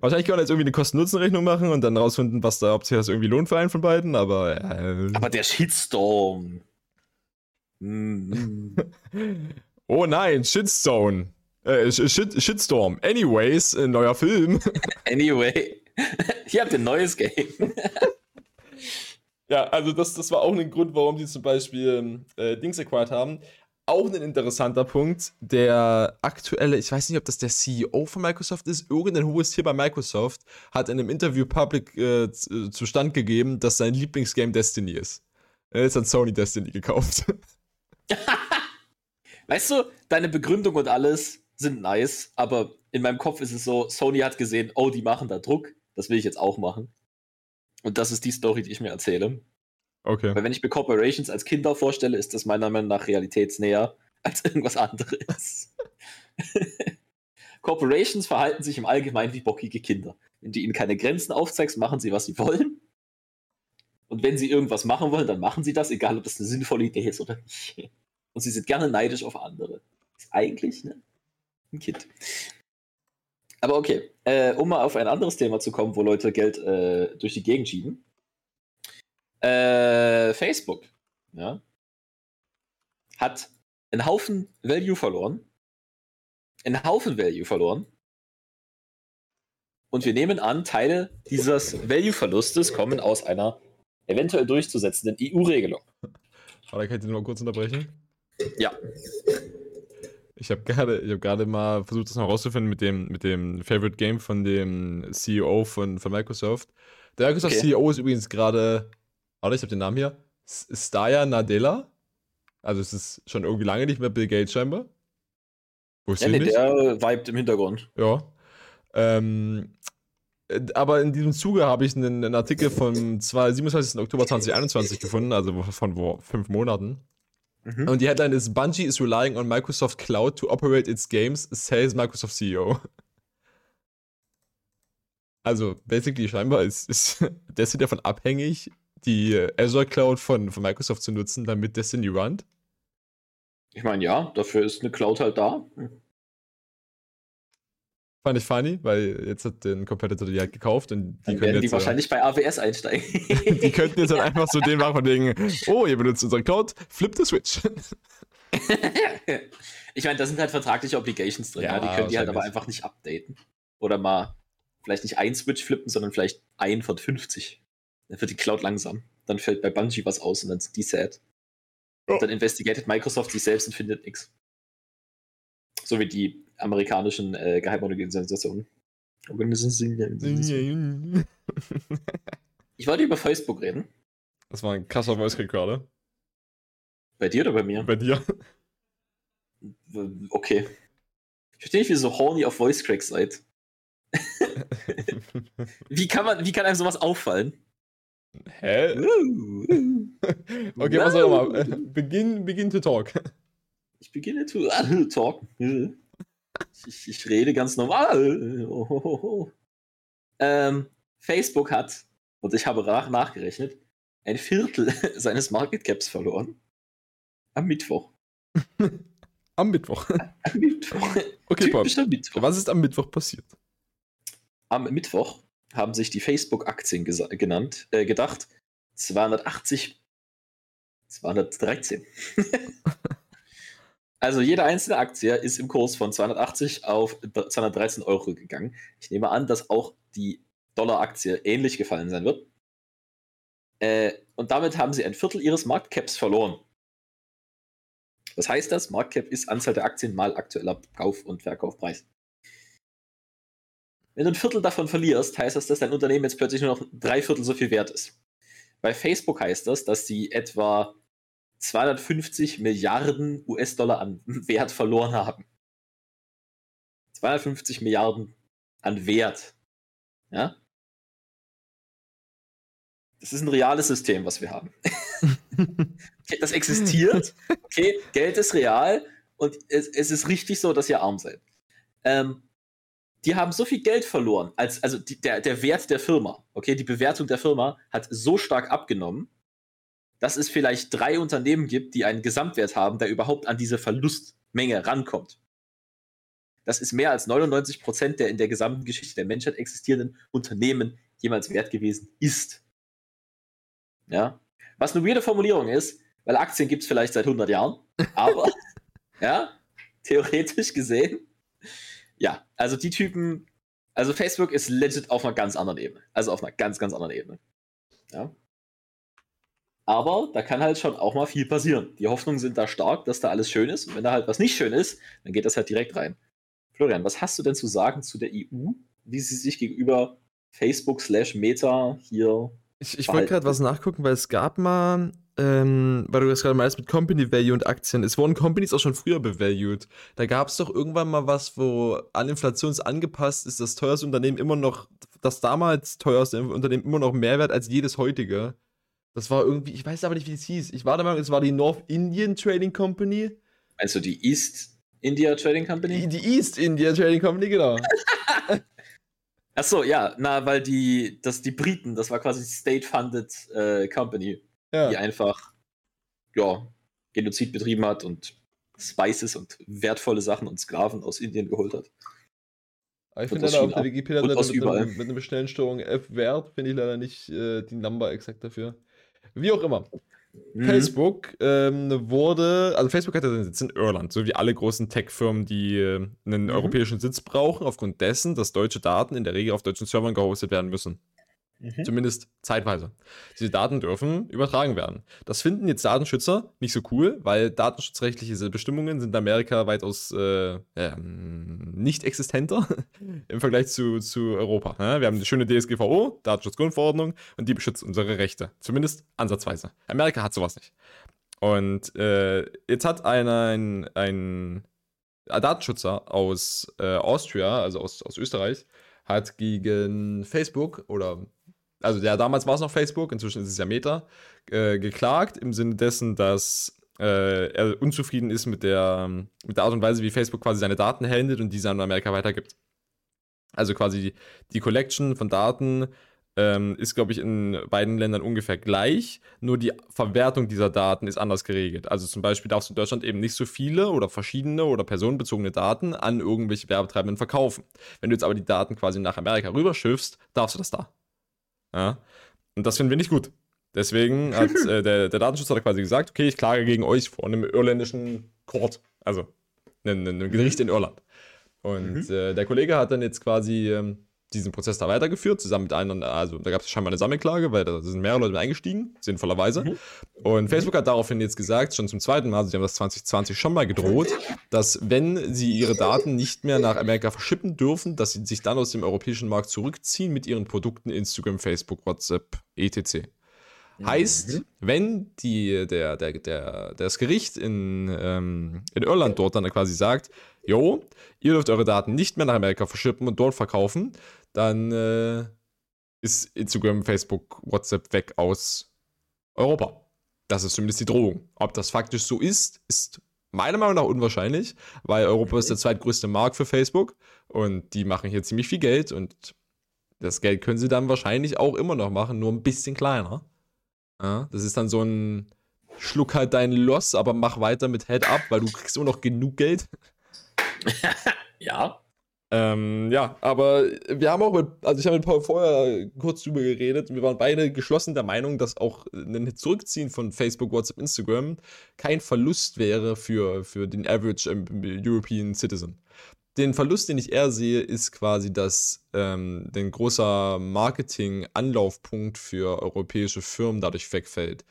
Wahrscheinlich kann man jetzt irgendwie eine Kosten-Nutzen-Rechnung machen und dann rausfinden, was da, ob sich das irgendwie lohnt für einen von beiden, aber. Äh, aber der Shitstorm. Mm. oh nein, Shitstone. Äh, Shit, Shitstorm. Anyways, ein neuer Film. anyway. Ihr habt ein neues Game. ja, also das, das war auch ein Grund, warum die zum Beispiel äh, Dings acquired haben auch ein interessanter Punkt. Der aktuelle, ich weiß nicht, ob das der CEO von Microsoft ist, irgendein hohes Tier bei Microsoft hat in einem Interview public äh, zustand gegeben, dass sein Lieblingsgame Destiny ist. Er ist an Sony Destiny gekauft. weißt du, deine Begründung und alles sind nice, aber in meinem Kopf ist es so, Sony hat gesehen, oh, die machen da Druck, das will ich jetzt auch machen. Und das ist die Story, die ich mir erzähle. Okay. Weil wenn ich mir Corporations als Kinder vorstelle, ist das meiner Meinung nach realitätsnäher als irgendwas anderes. Corporations verhalten sich im Allgemeinen wie bockige Kinder. Wenn du ihnen keine Grenzen aufzeigst, machen sie, was sie wollen. Und wenn sie irgendwas machen wollen, dann machen sie das, egal ob das eine sinnvolle Idee ist oder nicht. Und sie sind gerne neidisch auf andere. Ist eigentlich ne, ein Kind. Aber okay, äh, um mal auf ein anderes Thema zu kommen, wo Leute Geld äh, durch die Gegend schieben. Äh, Facebook ja, hat einen Haufen Value verloren. Einen Haufen Value verloren. Und wir nehmen an, Teile dieses Value-Verlustes kommen aus einer eventuell durchzusetzenden EU-Regelung. Warte, kann ich den mal kurz unterbrechen? Ja. Ich habe gerade hab mal versucht, das noch rauszufinden mit dem, mit dem Favorite Game von dem CEO von, von Microsoft. Der Microsoft Okay. CEO ist übrigens gerade, warte, ich habe den Namen hier, Staya Nadella. Also es ist schon irgendwie lange nicht mehr Bill Gates scheinbar. Wusste Ja, nee, nicht. der vibet im Hintergrund. Ja. Ähm, äh, aber in diesem Zuge habe ich einen, einen Artikel vom 2 27. Oktober 2021 gefunden, also von vor fünf Monaten. Mhm. Und die Headline ist: Bungie is relying on Microsoft Cloud to operate its games, says Microsoft CEO. Also, basically, scheinbar ist, ist Destiny davon abhängig, die äh, Azure Cloud von, von Microsoft zu nutzen, damit Destiny runnt. Ich meine, ja, dafür ist eine Cloud halt da. Fand ich funny, weil jetzt hat den Competitor die halt gekauft und die Dann können die jetzt. äh, wahrscheinlich bei AWS einsteigen. Die könnten jetzt dann einfach so den machen von wegen, oh, ihr benutzt unsere Cloud, flip the switch. ich meine, da sind halt vertragliche Obligations drin. Ja, Ja, die können die halt aber einfach nicht updaten. Oder mal vielleicht nicht ein Switch flippen, sondern vielleicht ein von 50. Dann wird die Cloud langsam. Dann fällt bei Bungie was aus und dann sind die sad. Und dann investigated Microsoft sich selbst und findet nichts. So wie die amerikanischen äh, Geheimorganisationen. Organisationen. Ich wollte über Facebook reden. Das war ein krasser Voice gerade. Bei dir oder bei mir? Bei dir. Okay. Ich verstehe nicht, wie ihr so horny auf Voice Cracks seid. Wie kann man, wie kann einem sowas auffallen? Hä? Okay, was auch immer. Begin, begin to talk. Ich beginne zu talken. Ich, ich rede ganz normal. Ohohoho. Ähm, Facebook hat, und ich habe nach, nachgerechnet, ein Viertel seines Market Caps verloren. Am Mittwoch. Am Mittwoch. Am Mittwoch. Okay. Typischer Mittwoch. Was ist am Mittwoch passiert? Am Mittwoch haben sich die Facebook-Aktien genannt, äh, gedacht, 280, 213. also jede einzelne Aktie ist im Kurs von 280 auf 213 Euro gegangen. Ich nehme an, dass auch die Dollar-Aktie ähnlich gefallen sein wird. Äh, und damit haben sie ein Viertel ihres Marktcaps verloren. Was heißt das? Marktcap ist Anzahl der Aktien mal aktueller Kauf- und Verkaufpreis. Wenn du ein Viertel davon verlierst, heißt das, dass dein Unternehmen jetzt plötzlich nur noch drei Viertel so viel wert ist. Bei Facebook heißt das, dass sie etwa 250 Milliarden US-Dollar an Wert verloren haben. 250 Milliarden an Wert. Ja? Das ist ein reales System, was wir haben. Das existiert. Okay, Geld ist real und es, es ist richtig so, dass ihr arm seid. Ähm, die haben so viel Geld verloren, als, also die, der, der Wert der Firma, okay, die Bewertung der Firma hat so stark abgenommen, dass es vielleicht drei Unternehmen gibt, die einen Gesamtwert haben, der überhaupt an diese Verlustmenge rankommt. Das ist mehr als 99 Prozent der in der gesamten Geschichte der Menschheit existierenden Unternehmen jemals wert gewesen ist. Ja. Was eine weirde Formulierung ist, weil Aktien gibt es vielleicht seit 100 Jahren, aber, ja, theoretisch gesehen, ja, also die Typen, also Facebook ist legit auf einer ganz anderen Ebene. Also auf einer ganz, ganz anderen Ebene. Ja. Aber da kann halt schon auch mal viel passieren. Die Hoffnungen sind da stark, dass da alles schön ist. Und wenn da halt was nicht schön ist, dann geht das halt direkt rein. Florian, was hast du denn zu sagen zu der EU, wie sie sich gegenüber Facebook slash Meta hier Ich, ich wollte gerade was nachgucken, weil es gab mal, ähm, weil du das gerade meinst mit Company Value und Aktien. Es wurden Companies auch schon früher bevalued. Da gab es doch irgendwann mal was, wo an Inflation angepasst ist, das teuerste Unternehmen immer noch, das damals teuerste Unternehmen immer noch mehr wert als jedes heutige. Das war irgendwie, ich weiß aber nicht, wie es hieß. Ich war der Meinung, es war die North Indian Trading Company. Du die East India Trading Die, Company? die East India Trading Company, genau. Achso, ja, na, weil die, das, die Briten, das war quasi State-Funded äh, Company, die Ja. einfach, ja, Genozid betrieben hat und Spices und wertvolle Sachen und Sklaven aus Indien geholt hat. Aber ich finde leider auf der Wikipedia Und mit, einem, mit einer Bestellensteuerung F Wert finde ich leider nicht äh, die Number exakt dafür. Wie auch immer. Mhm. Facebook ähm, wurde, also Facebook hat ja seinen Sitz in Irland, so wie alle großen Tech-Firmen, die äh, einen Mhm. europäischen Sitz brauchen, aufgrund dessen, dass deutsche Daten in der Regel auf deutschen Servern gehostet werden müssen. Mhm. Zumindest zeitweise. Diese Daten dürfen übertragen werden. Das finden jetzt Datenschützer nicht so cool, weil datenschutzrechtliche Bestimmungen sind in Amerika weitaus äh, äh, nicht existenter im Vergleich zu, zu Europa. Ja, wir haben eine schöne DSGVO, Datenschutzgrundverordnung, und die beschützt unsere Rechte. Zumindest ansatzweise. Amerika hat sowas nicht. Und äh, jetzt hat ein, ein, ein Datenschützer aus äh, Austria, also aus, aus Österreich, hat gegen Facebook oder also ja, damals war es noch Facebook, inzwischen ist es ja Meta, äh, geklagt im Sinne dessen, dass äh, er unzufrieden ist mit der, mit der Art und Weise, wie Facebook quasi seine Daten handelt und diese an Amerika weitergibt. Also quasi die, Collection von Daten ähm, ist, glaube ich, in beiden Ländern ungefähr gleich, nur die Verwertung dieser Daten ist anders geregelt. Also zum Beispiel darfst du in Deutschland eben nicht so viele oder verschiedene oder personenbezogene Daten an irgendwelche Werbetreibenden verkaufen. Wenn du jetzt aber die Daten quasi nach Amerika rüberschiffst, darfst du das da. Ja? Und das finden wir nicht gut. Deswegen hat äh, der, der Datenschutz hat quasi gesagt, okay, ich klage gegen euch vor einem irländischen Court, also einem, einem Gericht in Irland. Und mhm. äh, der Kollege hat dann jetzt quasi ähm, diesen Prozess da weitergeführt, zusammen mit anderen, also da gab es scheinbar eine Sammelklage, weil da sind mehrere Leute eingestiegen, sinnvollerweise. Mhm. Und. Facebook hat daraufhin jetzt gesagt, schon zum zweiten Mal, also sie haben das 2020 schon mal gedroht, dass wenn sie ihre Daten nicht mehr nach Amerika verschippen dürfen, dass sie sich dann aus dem europäischen Markt zurückziehen mit ihren Produkten Instagram, Facebook, WhatsApp, etc. Heißt, mhm. wenn die, der, der, der, das Gericht in, ähm, in Irland dort dann quasi sagt, jo, ihr dürft eure Daten nicht mehr nach Amerika verschippen und dort verkaufen, dann äh, ist Instagram, Facebook, WhatsApp weg aus Europa. Das ist zumindest die Drohung. Ob das faktisch so ist, ist meiner Meinung nach unwahrscheinlich, weil Europa ist der zweitgrößte Markt für Facebook und die machen hier ziemlich viel Geld und das Geld können sie dann wahrscheinlich auch immer noch machen, nur ein bisschen kleiner. Ja, das ist dann so ein Schluck halt dein Loss, aber mach weiter mit Head Up, weil du kriegst immer noch genug Geld. ja. Ähm, ja, aber wir haben auch mit, also ich habe mit Paul vorher kurz drüber geredet und wir waren beide geschlossen der Meinung, dass auch ein Zurückziehen von Facebook, WhatsApp, Instagram kein Verlust wäre für, für den Average European Citizen. Den Verlust, den ich eher sehe, ist quasi, dass ähm, ein großer Marketing-Anlaufpunkt für europäische Firmen dadurch wegfällt.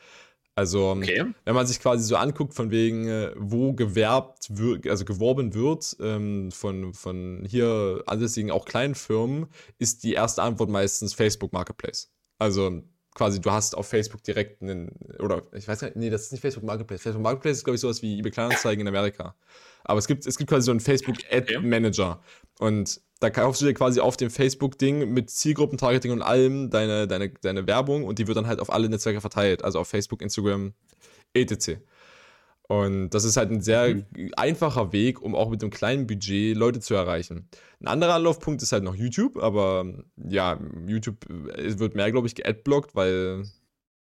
Also, okay. wenn man sich quasi so anguckt, von wegen, äh, wo gewerbt wird, also geworben wird, ähm, von, von hier ansässigen auch kleinen Firmen, ist die erste Antwort meistens Facebook Marketplace. Also quasi, du hast auf Facebook direkt einen, oder ich weiß nicht, nee, das ist nicht Facebook Marketplace. Facebook Marketplace ist, glaube ich, sowas wie eBay Kleinanzeigen in Amerika. Aber es gibt, es gibt quasi so einen Facebook Ad Manager. Und da kaufst du dir quasi auf dem Facebook-Ding mit Zielgruppentargeting und allem deine, deine, deine Werbung und die wird dann halt auf alle Netzwerke verteilt, also auf Facebook, Instagram, etc. Und das ist halt ein sehr mhm. einfacher Weg, um auch mit einem kleinen Budget Leute zu erreichen. Ein anderer Anlaufpunkt ist halt noch YouTube, aber ja, YouTube wird mehr, glaube ich, geadblockt, weil.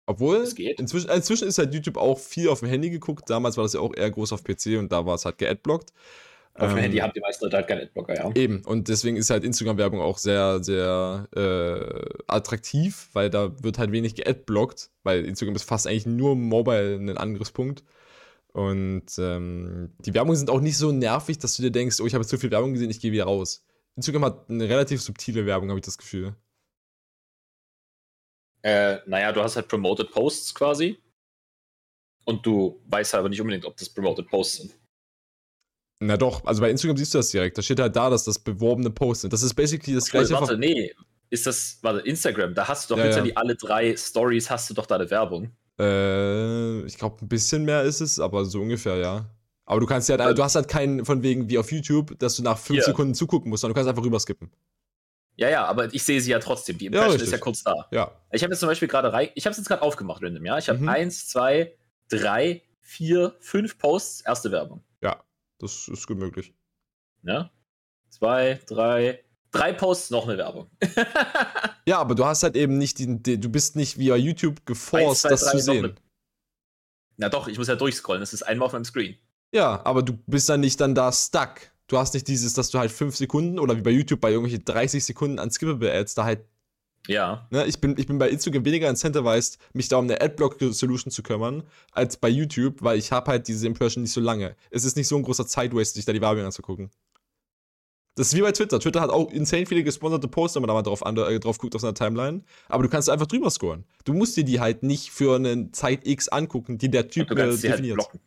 Obwohl, Inzwischen, inzwischen ist halt YouTube auch viel auf dem Handy geguckt. Damals war das ja auch eher groß auf PC und da war es halt geadblockt. Auf dem ähm, Handy haben die meisten Leute halt keinen Adblocker, ja. Eben, und deswegen ist halt Instagram-Werbung auch sehr, sehr äh, attraktiv, weil da wird halt wenig geadblockt, weil Instagram ist fast eigentlich nur Mobile ein Angriffspunkt. Und ähm, die Werbungen sind auch nicht so nervig, dass du dir denkst, oh, ich habe jetzt zu viel Werbung gesehen, ich gehe wieder raus. Instagram hat eine relativ subtile Werbung, habe ich das Gefühl. Äh, naja, du hast halt Promoted Posts quasi. Und du weißt aber nicht unbedingt, ob das Promoted Posts sind. Na doch, also bei Instagram siehst du das direkt. Da steht halt da, dass das beworbene Posts sind. Das ist basically das gleiche. Warte, nee. Ist das, warte, Instagram, da hast du doch ja, literally ja. alle drei Stories, hast du doch deine Werbung. Äh, ich glaube, ein bisschen mehr ist es, aber so ungefähr, ja. Aber du kannst ja, halt, du hast halt keinen von wegen wie auf YouTube, dass du nach fünf yeah. Sekunden zugucken musst, sondern du kannst einfach rüberskippen. Ja, ja, aber ich sehe sie ja trotzdem. Die Impression ja, ist ja kurz da. Ja. Ich habe jetzt zum Beispiel gerade rein, ich habe es jetzt gerade aufgemacht, random, ja. Ich habe mhm. eins, zwei, drei, vier, fünf Posts, erste Werbung. Ja, das ist gut möglich. Ja. Zwei, drei, drei Posts, noch eine Werbung. ja, aber du hast halt eben nicht den, du bist nicht via YouTube geforst, das zu sehen. Eine... Na doch, ich muss ja durchscrollen, das ist einmal auf meinem Screen. Ja, aber du bist dann nicht dann da stuck. Du hast nicht dieses, dass du halt fünf Sekunden oder wie bei YouTube bei irgendwelchen 30 Sekunden an Skippable Ads da halt. Ja. Ne, ich, bin, ich bin bei Instagram weniger incentivized, mich da um eine Adblock-Solution zu kümmern, als bei YouTube, weil ich habe halt diese Impression nicht so lange. Es ist nicht so ein großer Zeitwaste, sich da die Werbung anzugucken. Das ist wie bei Twitter. Twitter hat auch insane viele gesponserte Posts, wenn man da mal drauf, äh, drauf guckt auf seiner Timeline. Aber du kannst einfach drüber scoren. Du musst dir die halt nicht für eine Zeit X angucken, die der Typ äh, definiert. Halt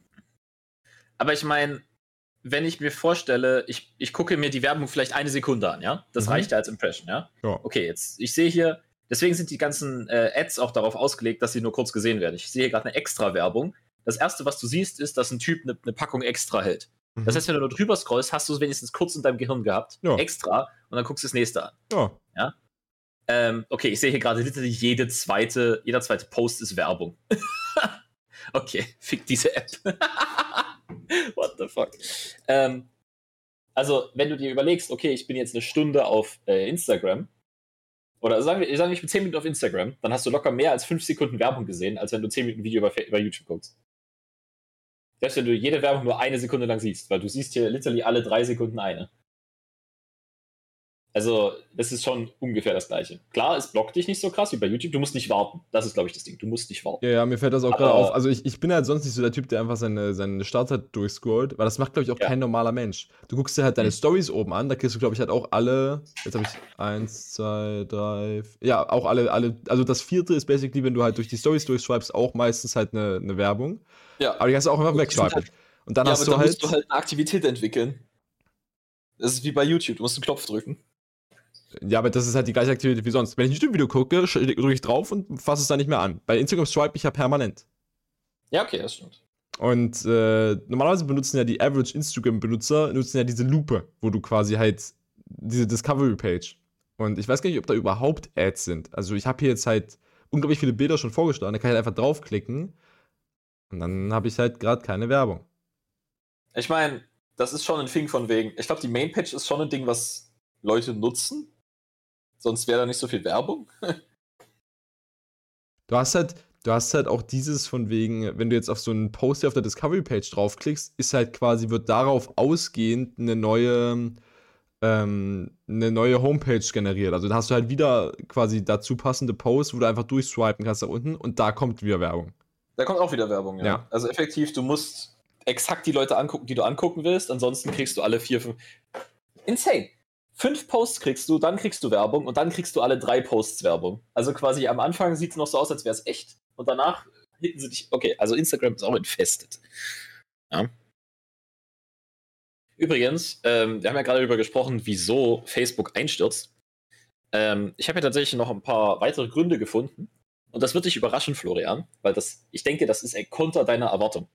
Aber ich meine, wenn ich mir vorstelle, ich, ich gucke mir die Werbung vielleicht eine Sekunde an, ja? Das mhm. reicht ja als Impression, ja? ja? Okay, jetzt, ich sehe hier, deswegen sind die ganzen äh, Ads auch darauf ausgelegt, dass sie nur kurz gesehen werden. Ich sehe hier gerade eine Extra-Werbung. Das erste, was du siehst, ist, dass ein Typ eine, eine Packung extra hält. Mhm. Das heißt, wenn du nur drüber scrollst, hast du es wenigstens kurz in deinem Gehirn gehabt, ja. extra, und dann guckst du das nächste an. Ja. ja? Ähm, okay, ich sehe hier gerade literally jede zweite, jeder zweite Post ist Werbung. okay, fick diese App. What the fuck? Ähm, also, wenn du dir überlegst, okay, ich bin jetzt eine Stunde auf äh, Instagram, oder sagen wir, sagen wir, ich bin 10 Minuten auf Instagram, dann hast du locker mehr als 5 Sekunden Werbung gesehen, als wenn du 10 Minuten Video über, über YouTube guckst. Selbst wenn du jede Werbung nur eine Sekunde lang siehst, weil du siehst hier literally alle drei Sekunden eine. Also, das ist schon ungefähr das Gleiche. Klar, es blockt dich nicht so krass wie bei YouTube. Du musst nicht warten. Das ist, glaube ich, das Ding. Du musst nicht warten. Ja, ja mir fällt das auch gerade auf. Also, ich, ich bin halt sonst nicht so der Typ, der einfach seine, seine Startzeit durchscrollt, weil das macht, glaube ich, auch ja. kein normaler Mensch. Du guckst dir halt deine mhm. Stories oben an. Da kriegst du, glaube ich, halt auch alle. Jetzt habe ich eins, zwei, drei. Ja, auch alle, alle. Also, das vierte ist basically, wenn du halt durch die Stories durchschreibst, auch meistens halt eine, eine Werbung. Ja. Aber die kannst du auch einfach wegswipen. Halt, Und dann ja, hast aber du dann halt. musst du halt eine Aktivität entwickeln. Das ist wie bei YouTube. Du musst einen Knopf drücken. Ja, aber das ist halt die gleiche Aktivität wie sonst. Wenn ich ein YouTube-Video gucke, drücke ich drauf und fasse es dann nicht mehr an. Bei Instagram swipe ich ja permanent. Ja, okay, das stimmt. Und äh, normalerweise benutzen ja die Average Instagram-Benutzer nutzen ja diese Lupe, wo du quasi halt diese Discovery-Page. Und ich weiß gar nicht, ob da überhaupt Ads sind. Also ich habe hier jetzt halt unglaublich viele Bilder schon vorgeschlagen. Da kann ich halt einfach draufklicken und dann habe ich halt gerade keine Werbung. Ich meine, das ist schon ein Ding von wegen. Ich glaube, die Main-Page ist schon ein Ding, was Leute nutzen. Sonst wäre da nicht so viel Werbung. du hast halt, du hast halt auch dieses von wegen, wenn du jetzt auf so einen Post auf der Discovery-Page draufklickst, ist halt quasi, wird darauf ausgehend eine neue, ähm, eine neue Homepage generiert. Also dann hast du halt wieder quasi dazu passende Posts, wo du einfach durchswipen kannst da unten und da kommt wieder Werbung. Da kommt auch wieder Werbung, ja. ja. Also effektiv, du musst exakt die Leute angucken, die du angucken willst, ansonsten kriegst du alle vier, fünf. Insane fünf Posts kriegst du, dann kriegst du Werbung und dann kriegst du alle drei Posts Werbung. Also quasi am Anfang sieht es noch so aus, als wäre es echt und danach hinten sie dich. Okay, also Instagram ist auch infested. Ja. Übrigens, ähm, wir haben ja gerade darüber gesprochen, wieso Facebook einstürzt. Ähm, ich habe ja tatsächlich noch ein paar weitere Gründe gefunden. Und das wird dich überraschen, Florian, weil das, ich denke, das ist ein Konter deiner Erwartung.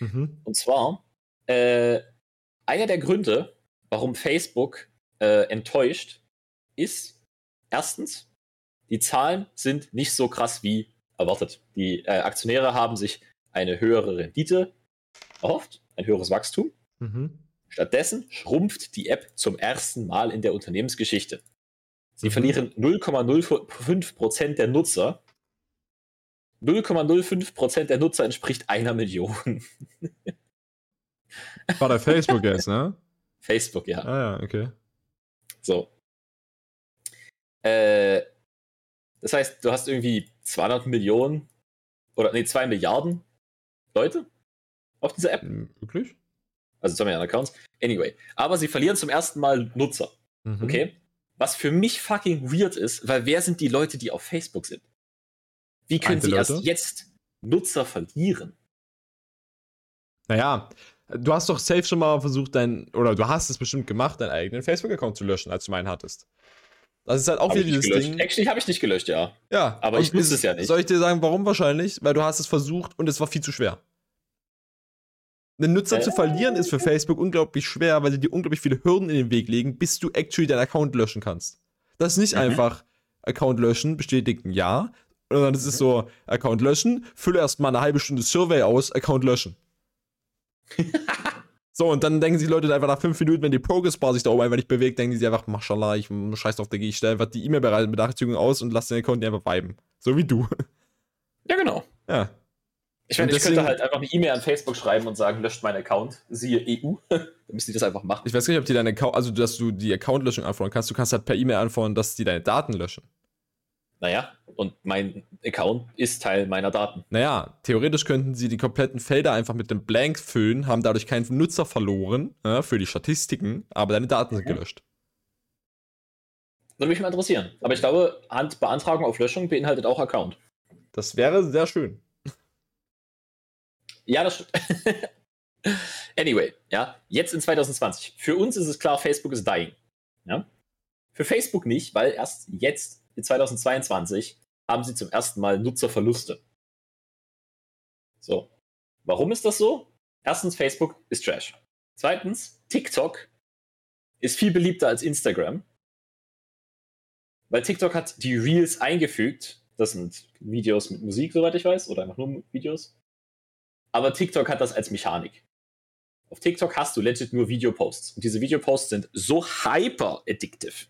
Mhm. Und zwar, äh, einer der Gründe, warum Facebook äh, enttäuscht, ist erstens, die Zahlen sind nicht so krass wie erwartet. Die äh, Aktionäre haben sich eine höhere Rendite erhofft, ein höheres Wachstum. Mhm. Stattdessen schrumpft die App zum ersten Mal in der Unternehmensgeschichte. Sie mhm. verlieren 0,05% der Nutzer. 0,05% der Nutzer entspricht einer Million. War der Facebook jetzt, ne? Facebook, ja. Ah ja, okay. So. Äh, das heißt, du hast irgendwie 200 Millionen oder nee, 2 Milliarden Leute auf dieser App. Hm, wirklich? Also 2 Milliarden Accounts. Anyway. Aber sie verlieren zum ersten Mal Nutzer. Mhm. Okay? Was für mich fucking weird ist, weil wer sind die Leute, die auf Facebook sind? Wie können Alte sie Leute? erst jetzt Nutzer verlieren? Naja, Du hast doch safe schon mal versucht, dein, oder du hast es bestimmt gemacht, deinen eigenen Facebook-Account zu löschen, als du meinen hattest. Das ist halt auch hab wieder dieses gelöscht. Ding. Actually habe ich nicht gelöscht, ja. Ja. Aber ich wusste es ja nicht. Soll ich dir sagen, warum wahrscheinlich? Weil du hast es versucht und es war viel zu schwer. Einen Nutzer äh, zu verlieren ist für Facebook unglaublich schwer, weil sie dir unglaublich viele Hürden in den Weg legen, bis du actually deinen Account löschen kannst. Das ist nicht mhm. einfach Account löschen, bestätigen ja, sondern das ist so Account löschen, fülle erstmal eine halbe Stunde Survey aus, Account löschen. so, und dann denken sich die Leute einfach nach fünf Minuten, wenn die Progress-Bar sich da oben einfach nicht bewegt, denken die sich einfach, Maschallah, ich scheiß auf der G, ich stelle einfach die E-Mail-Benachrichtigung aus und lasse den Account einfach viben. So wie du. Ja, genau. Ja. Ich meine, ich könnte halt einfach eine E-Mail an Facebook schreiben und sagen, löscht meinen Account, siehe EU. Dann müssen die das einfach machen. Ich weiß gar nicht, ob die deine Account, also dass du die Account-Löschung anfordern kannst. Du kannst halt per E-Mail anfordern, dass die deine Daten löschen. Naja, und mein Account ist Teil meiner Daten. Naja, theoretisch könnten sie die kompletten Felder einfach mit dem Blank füllen, haben dadurch keinen Nutzer verloren ja, für die Statistiken, aber deine Daten sind Mhm. gelöscht. Würde mich mal interessieren. Aber ich glaube, Handbeantragung auf Löschung beinhaltet auch Account. Das wäre sehr schön. Ja, das stimmt. anyway, ja, jetzt in 2020. Für uns ist es klar, Facebook ist dying. Ja? Für Facebook nicht, weil erst jetzt 2022 haben sie zum ersten Mal Nutzerverluste. So. Warum ist das so? Erstens, Facebook ist Trash. Zweitens, TikTok ist viel beliebter als Instagram. Weil TikTok hat die Reels eingefügt. Das sind Videos mit Musik, soweit ich weiß, oder einfach nur Videos. Aber TikTok hat das als Mechanik. Auf TikTok hast du legit nur Videoposts. Und diese Videoposts sind so hyper addictive,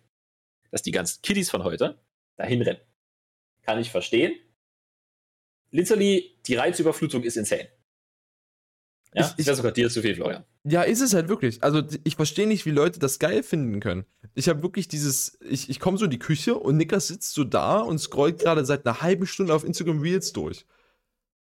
dass die ganzen Kiddies von heute dahin rennen. Kann ich verstehen. Literally, die Reizüberflutung ist insane. Ja, Ich- ich, wäre sogar dir zu viel, Florian. Ja, ist es halt wirklich. Also ich verstehe nicht, wie Leute das geil finden können. Ich habe wirklich dieses, ich, ich komme so in die Küche und Nickers sitzt so da und scrollt gerade seit einer halben Stunde auf Instagram Reels durch.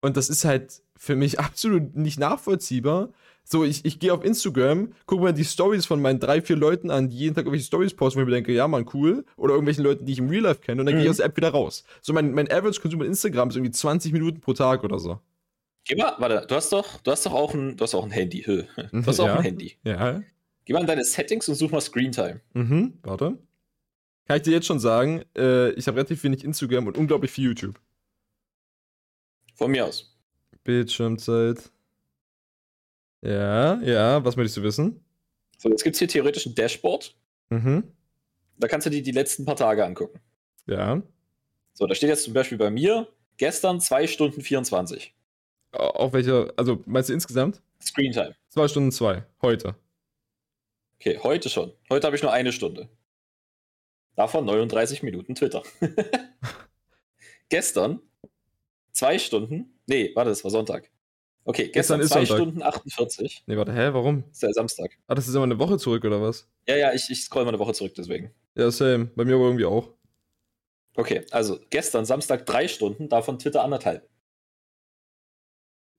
Und das ist halt für mich absolut nicht nachvollziehbar. So, ich, ich gehe auf Instagram, gucke mir die Stories von meinen drei, vier Leuten an, die jeden Tag irgendwelche Stories posten, wo ich mir denke, ja, man, cool. Oder irgendwelchen Leuten, die ich im Real Life kenne, und dann gehe ich Mhm. aus der App wieder raus. So, mein, mein Average-Konsum bei Instagram ist irgendwie 20 Minuten pro Tag oder so. Geh mal, warte, du hast doch, du hast doch auch ein, du hast auch ein Handy. Hö. Du hast auch Ja. ein Handy. Ja. Geh mal in deine Settings und such mal Screen Time. Mhm, warte. Kann ich dir jetzt schon sagen, äh, ich habe relativ wenig Instagram und unglaublich viel YouTube. Von mir aus. Bildschirmzeit. Ja, ja, was möchtest du wissen? So, jetzt gibt es hier theoretisch ein Dashboard. Mhm, Da kannst du dir die letzten paar Tage angucken. ja. So, da steht jetzt zum Beispiel bei mir gestern 2 Stunden 24. Au- Auf welcher, also meinst du insgesamt? Screen Time. Zwei Stunden zwei, heute. Okay, heute schon. Heute habe ich nur eine Stunde. Davon 39 Minuten Twitter. gestern zwei Stunden. Nee, warte, das war Sonntag. Okay, Gestern gestern, ist zwei Sonntag. Stunden 48. Nee, warte, hä, warum? Ist der Samstag. Ah, das ist immer eine Woche zurück, oder was? Ja, ja, ich, ich scroll mal eine Woche zurück, deswegen. Ja, same. Bei mir aber irgendwie auch. Okay, also gestern Samstag drei Stunden, davon Twitter anderthalb.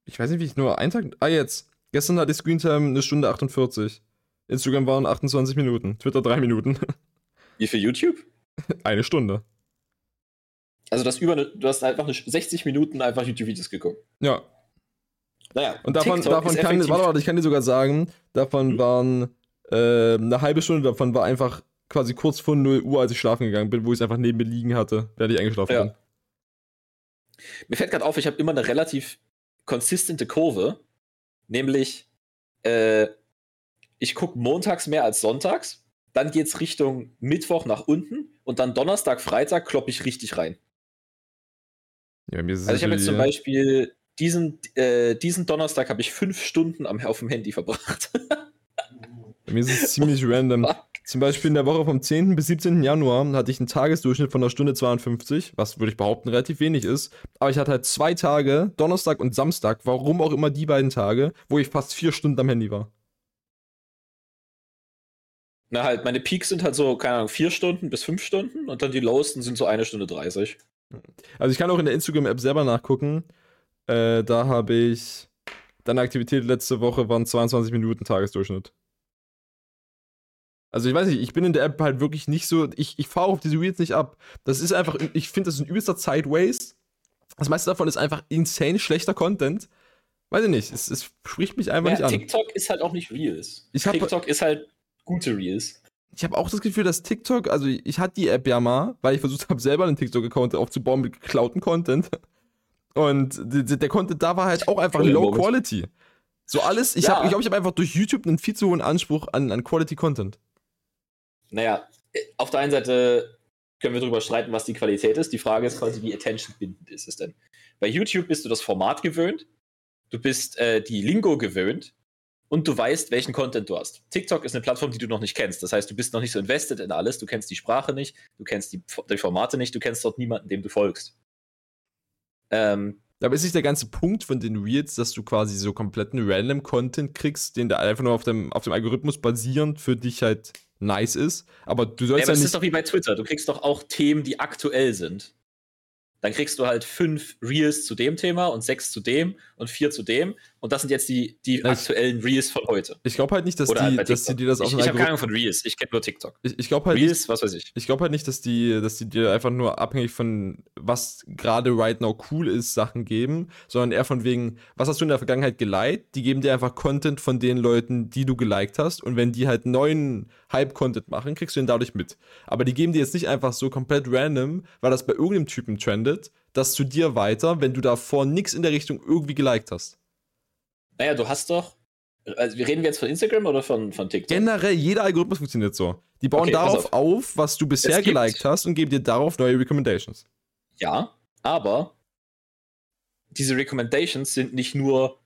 Ich weiß nicht, wie ich nur einen Tag. Ah, jetzt. Gestern hatte ich Screentime eine Stunde 48. Instagram waren 28 Minuten. Twitter drei Minuten. Wie für YouTube? eine Stunde. Also das über eine, du hast einfach eine 60 Minuten einfach YouTube-Videos geguckt. Ja, Naja, Und davon, TikTok davon kann, warte, warte, ich kann dir sogar sagen, davon Mhm. waren äh, eine halbe Stunde davon war einfach quasi kurz vor 0 Uhr, als ich schlafen gegangen bin, wo ich es einfach neben mir liegen hatte, während ich eingeschlafen Ja. bin. Mir fällt gerade auf, ich habe immer eine relativ konsistente Kurve, nämlich äh, ich gucke montags mehr als sonntags, dann geht es Richtung Mittwoch nach unten und dann Donnerstag, Freitag kloppe ich richtig rein. Ja, Also ich habe jetzt zum Beispiel diesen, äh, diesen Donnerstag habe ich fünf Stunden am, auf dem Handy verbracht. Bei mir ist es ziemlich random. Fuck. Zum Beispiel in der Woche vom 10. bis 17. Januar hatte ich einen Tagesdurchschnitt von einer Stunde 52, was würde ich behaupten relativ wenig ist. Aber ich hatte halt zwei Tage, Donnerstag und Samstag, warum auch immer die beiden Tage, wo ich fast vier Stunden am Handy war. Na halt, meine Peaks sind halt so, keine Ahnung, vier Stunden bis fünf Stunden und dann die Lowsten sind so eine Stunde 30. Also ich kann auch in der Instagram-App selber nachgucken. Äh, da habe ich. Deine Aktivität letzte Woche waren 22 Minuten Tagesdurchschnitt. Also ich weiß nicht, ich bin in der App halt wirklich nicht so. Ich, ich fahre auf diese Reels nicht ab. Das ist einfach, ich finde, das ist ein übelster Zeitwaste. Das meiste davon ist einfach insane schlechter Content. Weiß ich nicht, es, es spricht mich einfach Ja, nicht an. TikTok ist halt auch nicht Reels. Ich hab- TikTok ist halt gute Reels. Ich habe auch das Gefühl, dass TikTok, also ich, ich hatte die App ja mal, weil ich versucht habe, selber einen TikTok-Account aufzubauen mit geklauten Content. Und der Content da war halt auch einfach low quality. So alles, ich Ja. glaube, ich, glaub, ich habe einfach durch YouTube einen viel zu hohen Anspruch an, an Quality Content. Naja, äh, auf der einen Seite können wir darüber streiten, was die Qualität ist. Die Frage ist quasi, wie attention-bindend ist es denn? Bei YouTube bist du das Format gewöhnt, du bist äh, die Lingo gewöhnt und du weißt, welchen Content du hast. TikTok ist eine Plattform, die du noch nicht kennst. Das heißt, du bist noch nicht so invested in alles, du kennst die Sprache nicht, du kennst die, die Formate nicht, du kennst dort niemanden, dem du folgst. Ähm, Aber ist nicht der ganze Punkt von den Reels, dass du quasi so kompletten random Content kriegst, den der einfach nur auf dem, auf dem Algorithmus basierend für dich halt nice ist. Aber du ja, sollst aber ja, es nicht. ist doch wie bei Twitter. Du kriegst doch auch Themen, die aktuell sind. dann kriegst du halt fünf Reels zu dem Thema und sechs zu dem und vier zu dem. Und das sind jetzt die, die aktuellen Reels von heute. Ich glaube halt nicht, dass Oder die, halt dass die dir das auf Ich, ich habe keine Ahnung von Reels, ich kenne nur TikTok. Ich, ich glaube halt nicht, Reels, was weiß ich. Ich glaube halt nicht, dass die, dass die dir einfach nur abhängig von was gerade right now cool ist, Sachen geben, sondern eher von wegen, was hast du in der Vergangenheit geliked? Die geben dir einfach Content von den Leuten, die du geliked hast. Und wenn die halt neuen Hype-Content machen, kriegst du den dadurch mit. Aber die geben dir jetzt nicht einfach so komplett random, weil das bei irgendeinem Typen trendet, das zu dir weiter, wenn du davor nichts in der Richtung irgendwie geliked hast. Naja, du hast doch. Also, wir reden jetzt von Instagram oder von, von TikTok? Generell, jeder Algorithmus funktioniert so. Die bauen Okay, darauf auf. was du bisher geliked hast und geben dir darauf neue Recommendations. Ja, aber diese Recommendations sind nicht nur,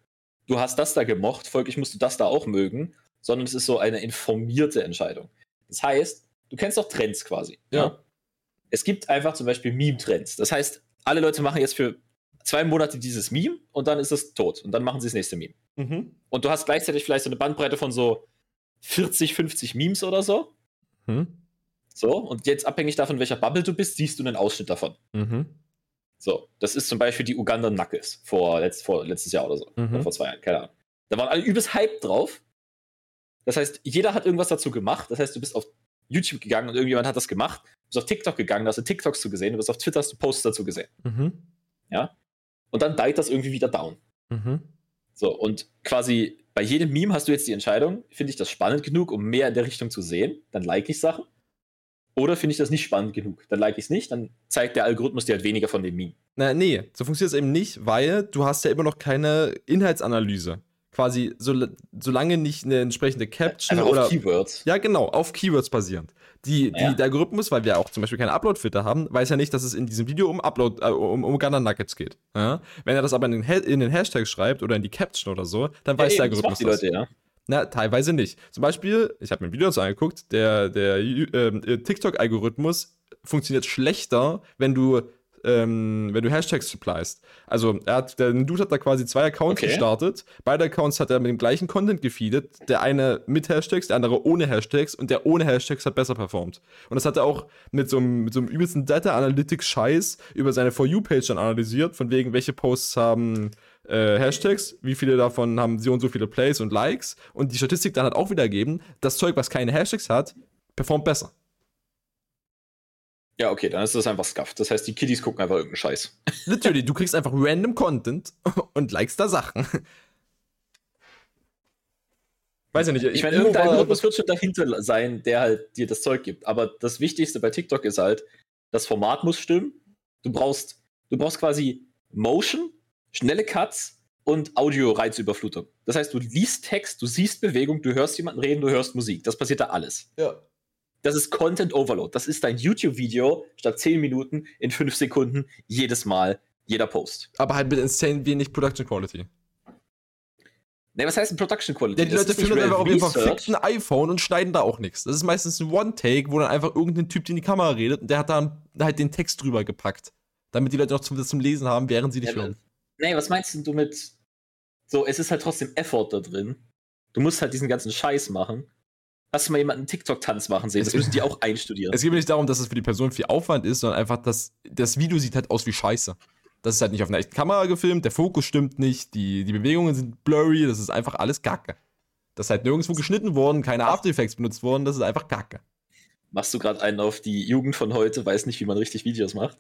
du hast das da gemocht, folglich musst du das da auch mögen, sondern es ist so eine informierte Entscheidung. Das heißt, du kennst doch Trends quasi. Ja. Es gibt einfach zum Beispiel Meme-Trends. Das heißt, alle Leute machen jetzt für zwei Monate dieses Meme und dann ist es tot und dann machen sie das nächste Meme. Und du hast gleichzeitig vielleicht so eine Bandbreite von so 40, 50 Memes oder so. Hm? So, und jetzt abhängig davon, welcher Bubble du bist, siehst du einen Ausschnitt davon. Mhm. So, das ist zum Beispiel die Uganda Knuckles vor, letzt, vor letztes Jahr oder so. Mhm. Oder vor zwei Jahren, keine Ahnung. Da waren alle übelst Hype drauf. Das heißt, jeder hat irgendwas dazu gemacht. Das heißt, du bist auf YouTube gegangen und irgendjemand hat das gemacht. Du bist auf TikTok gegangen, da hast du TikToks zu gesehen, du bist auf Twitter, hast du Posts dazu gesehen. Mhm. Und dann diet das irgendwie wieder down. Mhm. So, und quasi bei jedem Meme hast du jetzt die Entscheidung, finde ich das spannend genug, um mehr in der Richtung zu sehen, dann like ich Sachen. Oder finde ich das nicht spannend genug, dann like ich es nicht, dann zeigt der Algorithmus dir halt weniger von dem Meme. Na, nee, so funktioniert es eben nicht, weil du hast ja immer noch keine Inhaltsanalyse. Quasi, so, solange nicht eine entsprechende Caption Einfach oder. auf Keywords. Ja, genau, auf Keywords basierend. Die, die, Ja. Der Algorithmus, weil wir auch zum Beispiel keine Upload-Filter haben, weiß ja nicht, dass es in diesem Video um Upload, äh, um, um Gunner Nuggets geht. Ja? Wenn er das aber in den, Ha- in den Hashtag schreibt oder in die Caption oder so, dann weiß der das Algorithmus macht die das. Leute, ja. Na, teilweise nicht. Zum Beispiel, ich habe mir ein Video dazu angeguckt, der, der ähm, äh, TikTok-Algorithmus funktioniert schlechter, wenn du, ähm, wenn du Hashtags supplyst. Also, er hat, der Dude hat da quasi zwei Accounts Okay. gestartet. Beide Accounts hat er mit dem gleichen Content gefeedet. Der eine mit Hashtags, der andere ohne Hashtags und der ohne Hashtags hat besser performt. Und das hat er auch mit so einem, mit so einem übelsten Data Analytics-Scheiß über seine For You-Page dann analysiert, von wegen, welche Posts haben äh, Hashtags, wie viele davon haben so und so viele Plays und Likes und die Statistik dann hat auch wieder ergeben, das Zeug, was keine Hashtags hat, performt besser. Ja, okay, dann ist das einfach scuffed. Das heißt, die Kiddies gucken einfach irgendeinen Scheiß. Literally, du kriegst einfach random Content und likest da Sachen. Weiß ja nicht. Ich meine, irgendwo irgendein Algorithmus wird schon dahinter sein, der halt dir das Zeug gibt. Aber das Wichtigste bei TikTok ist halt, das Format muss stimmen. Du brauchst, du brauchst quasi Motion, schnelle Cuts und Audio-Reizüberflutung. Das heißt, du liest Text, du siehst Bewegung, du hörst jemanden reden, du hörst Musik. Das passiert da alles. Ja. Das ist Content Overload. Das ist dein YouTube-Video statt 10 Minuten in 5 Sekunden jedes Mal, jeder Post. Aber halt mit insane wenig Production Quality. Ne, was heißt denn Production Quality? Ja, die Das Leute filmen einfach auf ihrem verfickten iPhone und schneiden da auch nichts. Das ist meistens ein One-Take, wo dann einfach irgendein Typ in die Kamera redet und der hat dann halt den Text drüber gepackt. Damit die Leute noch zum, zum Lesen haben, während sie dich Ja, hören. Nee, was meinst denn du mit so, es ist halt trotzdem Effort da drin. Du musst halt diesen ganzen Scheiß machen. Du mal jemanden TikTok-Tanz machen sehen? Das müssen die auch einstudieren. Es geht mir nicht darum, dass es für die Person viel Aufwand ist, sondern einfach, dass das Video sieht halt aus wie Scheiße. Das ist halt nicht auf einer echten Kamera gefilmt, der Fokus stimmt nicht, die, die Bewegungen sind blurry, das ist einfach alles Kacke. Das ist halt nirgendwo geschnitten worden, keine After Effects benutzt worden, das ist einfach Kacke. Machst du gerade einen auf die Jugend von heute, weiß nicht, wie man richtig Videos macht?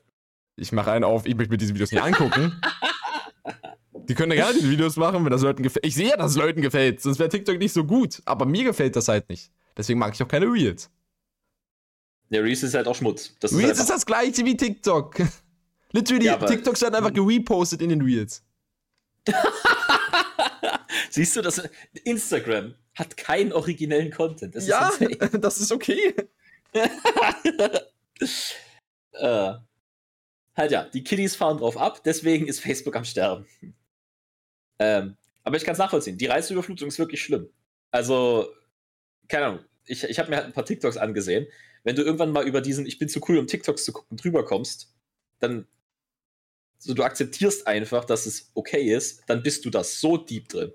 Ich mache einen auf, ich möchte mir diese Videos nicht angucken. Die können ja gerne diese Videos machen, wenn das Leuten gefällt. Ich sehe ja, dass es Leuten gefällt, sonst wäre TikTok nicht so gut. Aber mir gefällt das halt nicht. Deswegen mag ich auch keine Reels. Der Reels ist halt auch Schmutz. Das Reels halt ist das gleiche wie TikTok. Literally, Ja, TikToks werden einfach gerepostet in den Reels. Siehst du, das Instagram hat keinen originellen Content. Das ja, ist das ist okay. äh, halt ja, die Kiddies fahren drauf ab, deswegen ist Facebook am Sterben. Ähm, aber ich kann es nachvollziehen. Die Reizüberflutung ist wirklich schlimm. Also, keine Ahnung, ich, ich habe mir halt ein paar TikToks angesehen. Wenn du irgendwann mal über diesen Ich bin zu cool, um TikToks zu gucken, drüber kommst, dann so du akzeptierst einfach, dass es okay ist, dann bist du da so deep drin.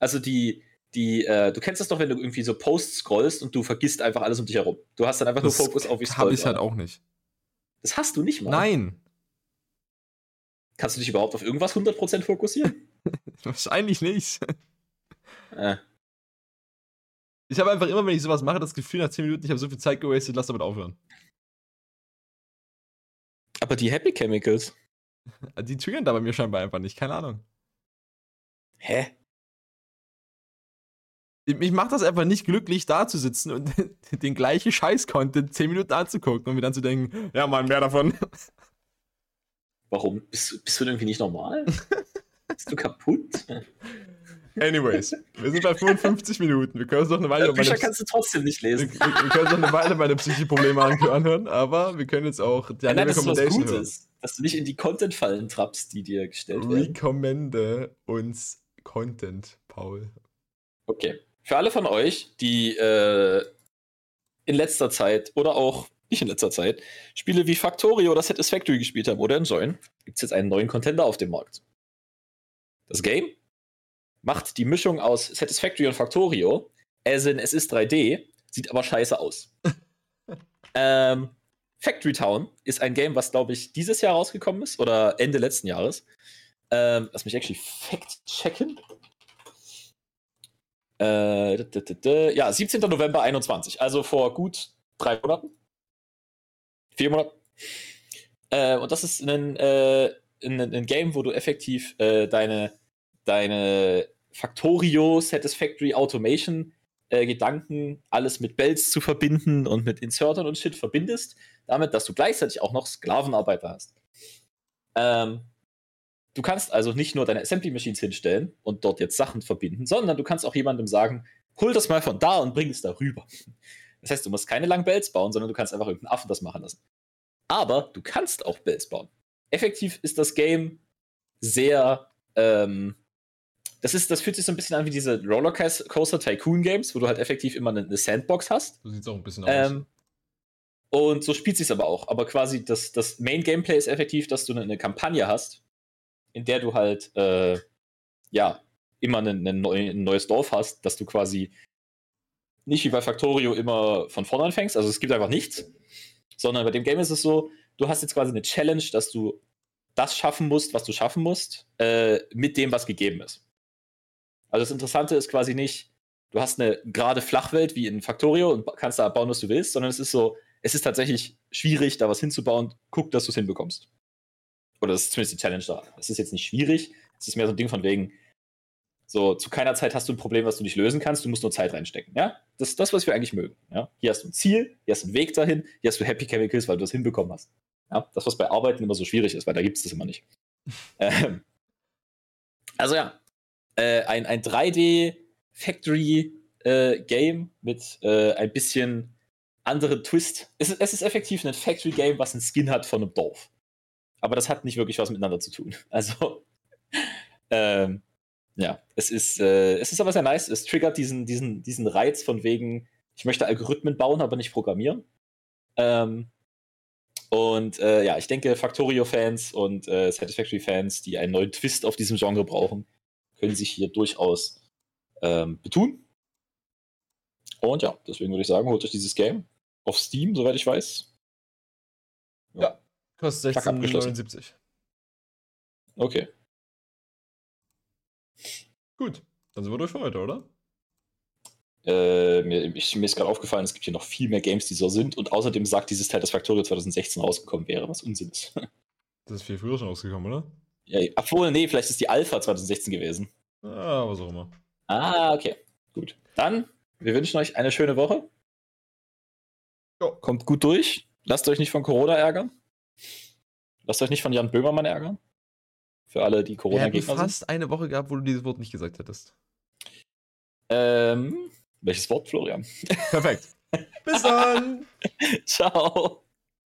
Also die, die, äh, du kennst das doch, wenn du irgendwie so Posts scrollst und du vergisst einfach alles um dich herum. Du hast dann einfach Das nur Fokus auf, wie habe ich halt auch nicht. Das hast du nicht mal. Nein. Kannst du dich überhaupt auf irgendwas 100% fokussieren? Wahrscheinlich nicht. Äh. Ich habe einfach immer, wenn ich sowas mache, das Gefühl nach 10 Minuten, ich habe so viel Zeit gewastet, lass damit aufhören. Aber die Happy Chemicals. Die triggern da bei mir scheinbar einfach nicht, keine Ahnung. Hä? Mich macht das einfach nicht glücklich, da zu sitzen und den gleichen Scheiß-Content 10 Minuten anzugucken und mir dann zu denken, ja, Mann, mehr davon. Warum? Bist, bist du irgendwie nicht normal? Bist du kaputt? Anyways, wir sind bei 55 Minuten. Wir können uns noch eine Weile. Bücher kannst du trotzdem nicht lesen. Wir, wir, können uns noch eine Weile meine Psyche-Probleme anhören, aber wir können jetzt auch die ja, nein, das ist was Gutes, dass du nicht in die Content-Fallen trappst, die dir gestellt werden. Recommende uns Content, Paul. Okay. Für alle von euch, die äh, in letzter Zeit oder auch nicht in letzter Zeit Spiele wie Factorio oder Satisfactory gespielt haben oder enjoyen, gibt es jetzt einen neuen Contender auf dem Markt. Das Game macht die Mischung aus Satisfactory und Factorio, as in es ist 3D, sieht aber scheiße aus. ähm, Factory Town ist ein Game, was glaube ich dieses Jahr rausgekommen ist oder Ende letzten Jahres. Ähm, lass mich actually fact checken. Äh, ja, 17. November 21, also vor gut drei Monaten. Vier Monaten. Äh, und das ist ein, äh, ein, ein, Game, wo du effektiv äh, deine deine Factorio Satisfactory Automation äh, Gedanken, alles mit Bells zu verbinden und mit Insertern und Shit verbindest, damit, dass du gleichzeitig auch noch Sklavenarbeiter hast. Ähm, du kannst also nicht nur deine Assembly Machines hinstellen und dort jetzt Sachen verbinden, sondern du kannst auch jemandem sagen, hol das mal von da und bring es darüber. Das heißt, du musst keine langen Bells bauen, sondern du kannst einfach irgendeinen Affen das machen lassen. Aber du kannst auch Bells bauen. Effektiv ist das Game sehr ähm, das ist, das fühlt sich so ein bisschen an wie diese Rollercoaster Tycoon Games, wo du halt effektiv immer eine, Sandbox hast. So sieht es auch ein bisschen ähm, aus. Und so spielt sich aber auch. Aber quasi das, das Main Gameplay ist effektiv, dass du eine, eine Kampagne hast, in der du halt äh, ja immer eine, eine neu, ein neues Dorf hast, dass du quasi nicht wie bei Factorio immer von vorne anfängst. Also es gibt einfach nichts, sondern bei dem Game ist es so, du hast jetzt quasi eine Challenge, dass du das schaffen musst, was du schaffen musst, äh, mit dem, was gegeben ist. Also das Interessante ist quasi nicht, du hast eine gerade Flachwelt wie in Factorio und kannst da bauen, was du willst, sondern es ist so, es ist tatsächlich schwierig, da was hinzubauen. Guck, dass du es hinbekommst. Oder das ist zumindest die Challenge da. Es ist jetzt nicht schwierig, es ist mehr so ein Ding von wegen, so, zu keiner Zeit hast du ein Problem, was du nicht lösen kannst, du musst nur Zeit reinstecken. Ja? Das ist das, was wir eigentlich mögen. Ja? Hier hast du ein Ziel, hier hast du einen Weg dahin, hier hast du Happy Chemicals, weil du das hinbekommen hast. Ja? Das, was bei Arbeiten immer so schwierig ist, weil da gibt es das immer nicht. ähm, also ja, äh, ein, ein 3D-Factory-Game äh, mit äh, ein bisschen anderen Twist. Es ist, es ist effektiv ein Factory-Game, was einen Skin hat von einem Dorf. Aber das hat nicht wirklich was miteinander zu tun. Also, ähm, ja, es ist, äh, es ist aber sehr nice. Es triggert diesen, diesen, diesen Reiz von wegen, ich möchte Algorithmen bauen, aber nicht programmieren. Ähm, und äh, ja, ich denke, Factorio-Fans und äh, Satisfactory-Fans, die einen neuen Twist auf diesem Genre brauchen, können sich hier durchaus ähm, betun. Und ja, deswegen würde ich sagen, holt euch dieses Game auf Steam, soweit ich weiß. Ja, ja kostet 16,79. Okay. Gut, dann sind wir durch für heute, oder? Äh, mir, ich, mir, ist gerade aufgefallen, es gibt hier noch viel mehr Games, die so sind. Und außerdem sagt dieses Teil, dass Factorio 2016 rausgekommen wäre, was Unsinn ist. das ist viel früher schon rausgekommen, oder? Ja, obwohl, nee, vielleicht ist die Alpha 2016 gewesen. Ah, was auch immer. Ah, okay. Gut. Dann, wir wünschen euch eine schöne Woche. Jo. Kommt gut durch. Lasst euch nicht von Corona ärgern. Lasst euch nicht von Jan Böhmermann ärgern. Für alle, die Corona-Gegner sind. fast eine Woche gehabt, wo du dieses Wort nicht gesagt hättest. Ähm, welches Wort, Florian? Perfekt. Bis dann. Ciao.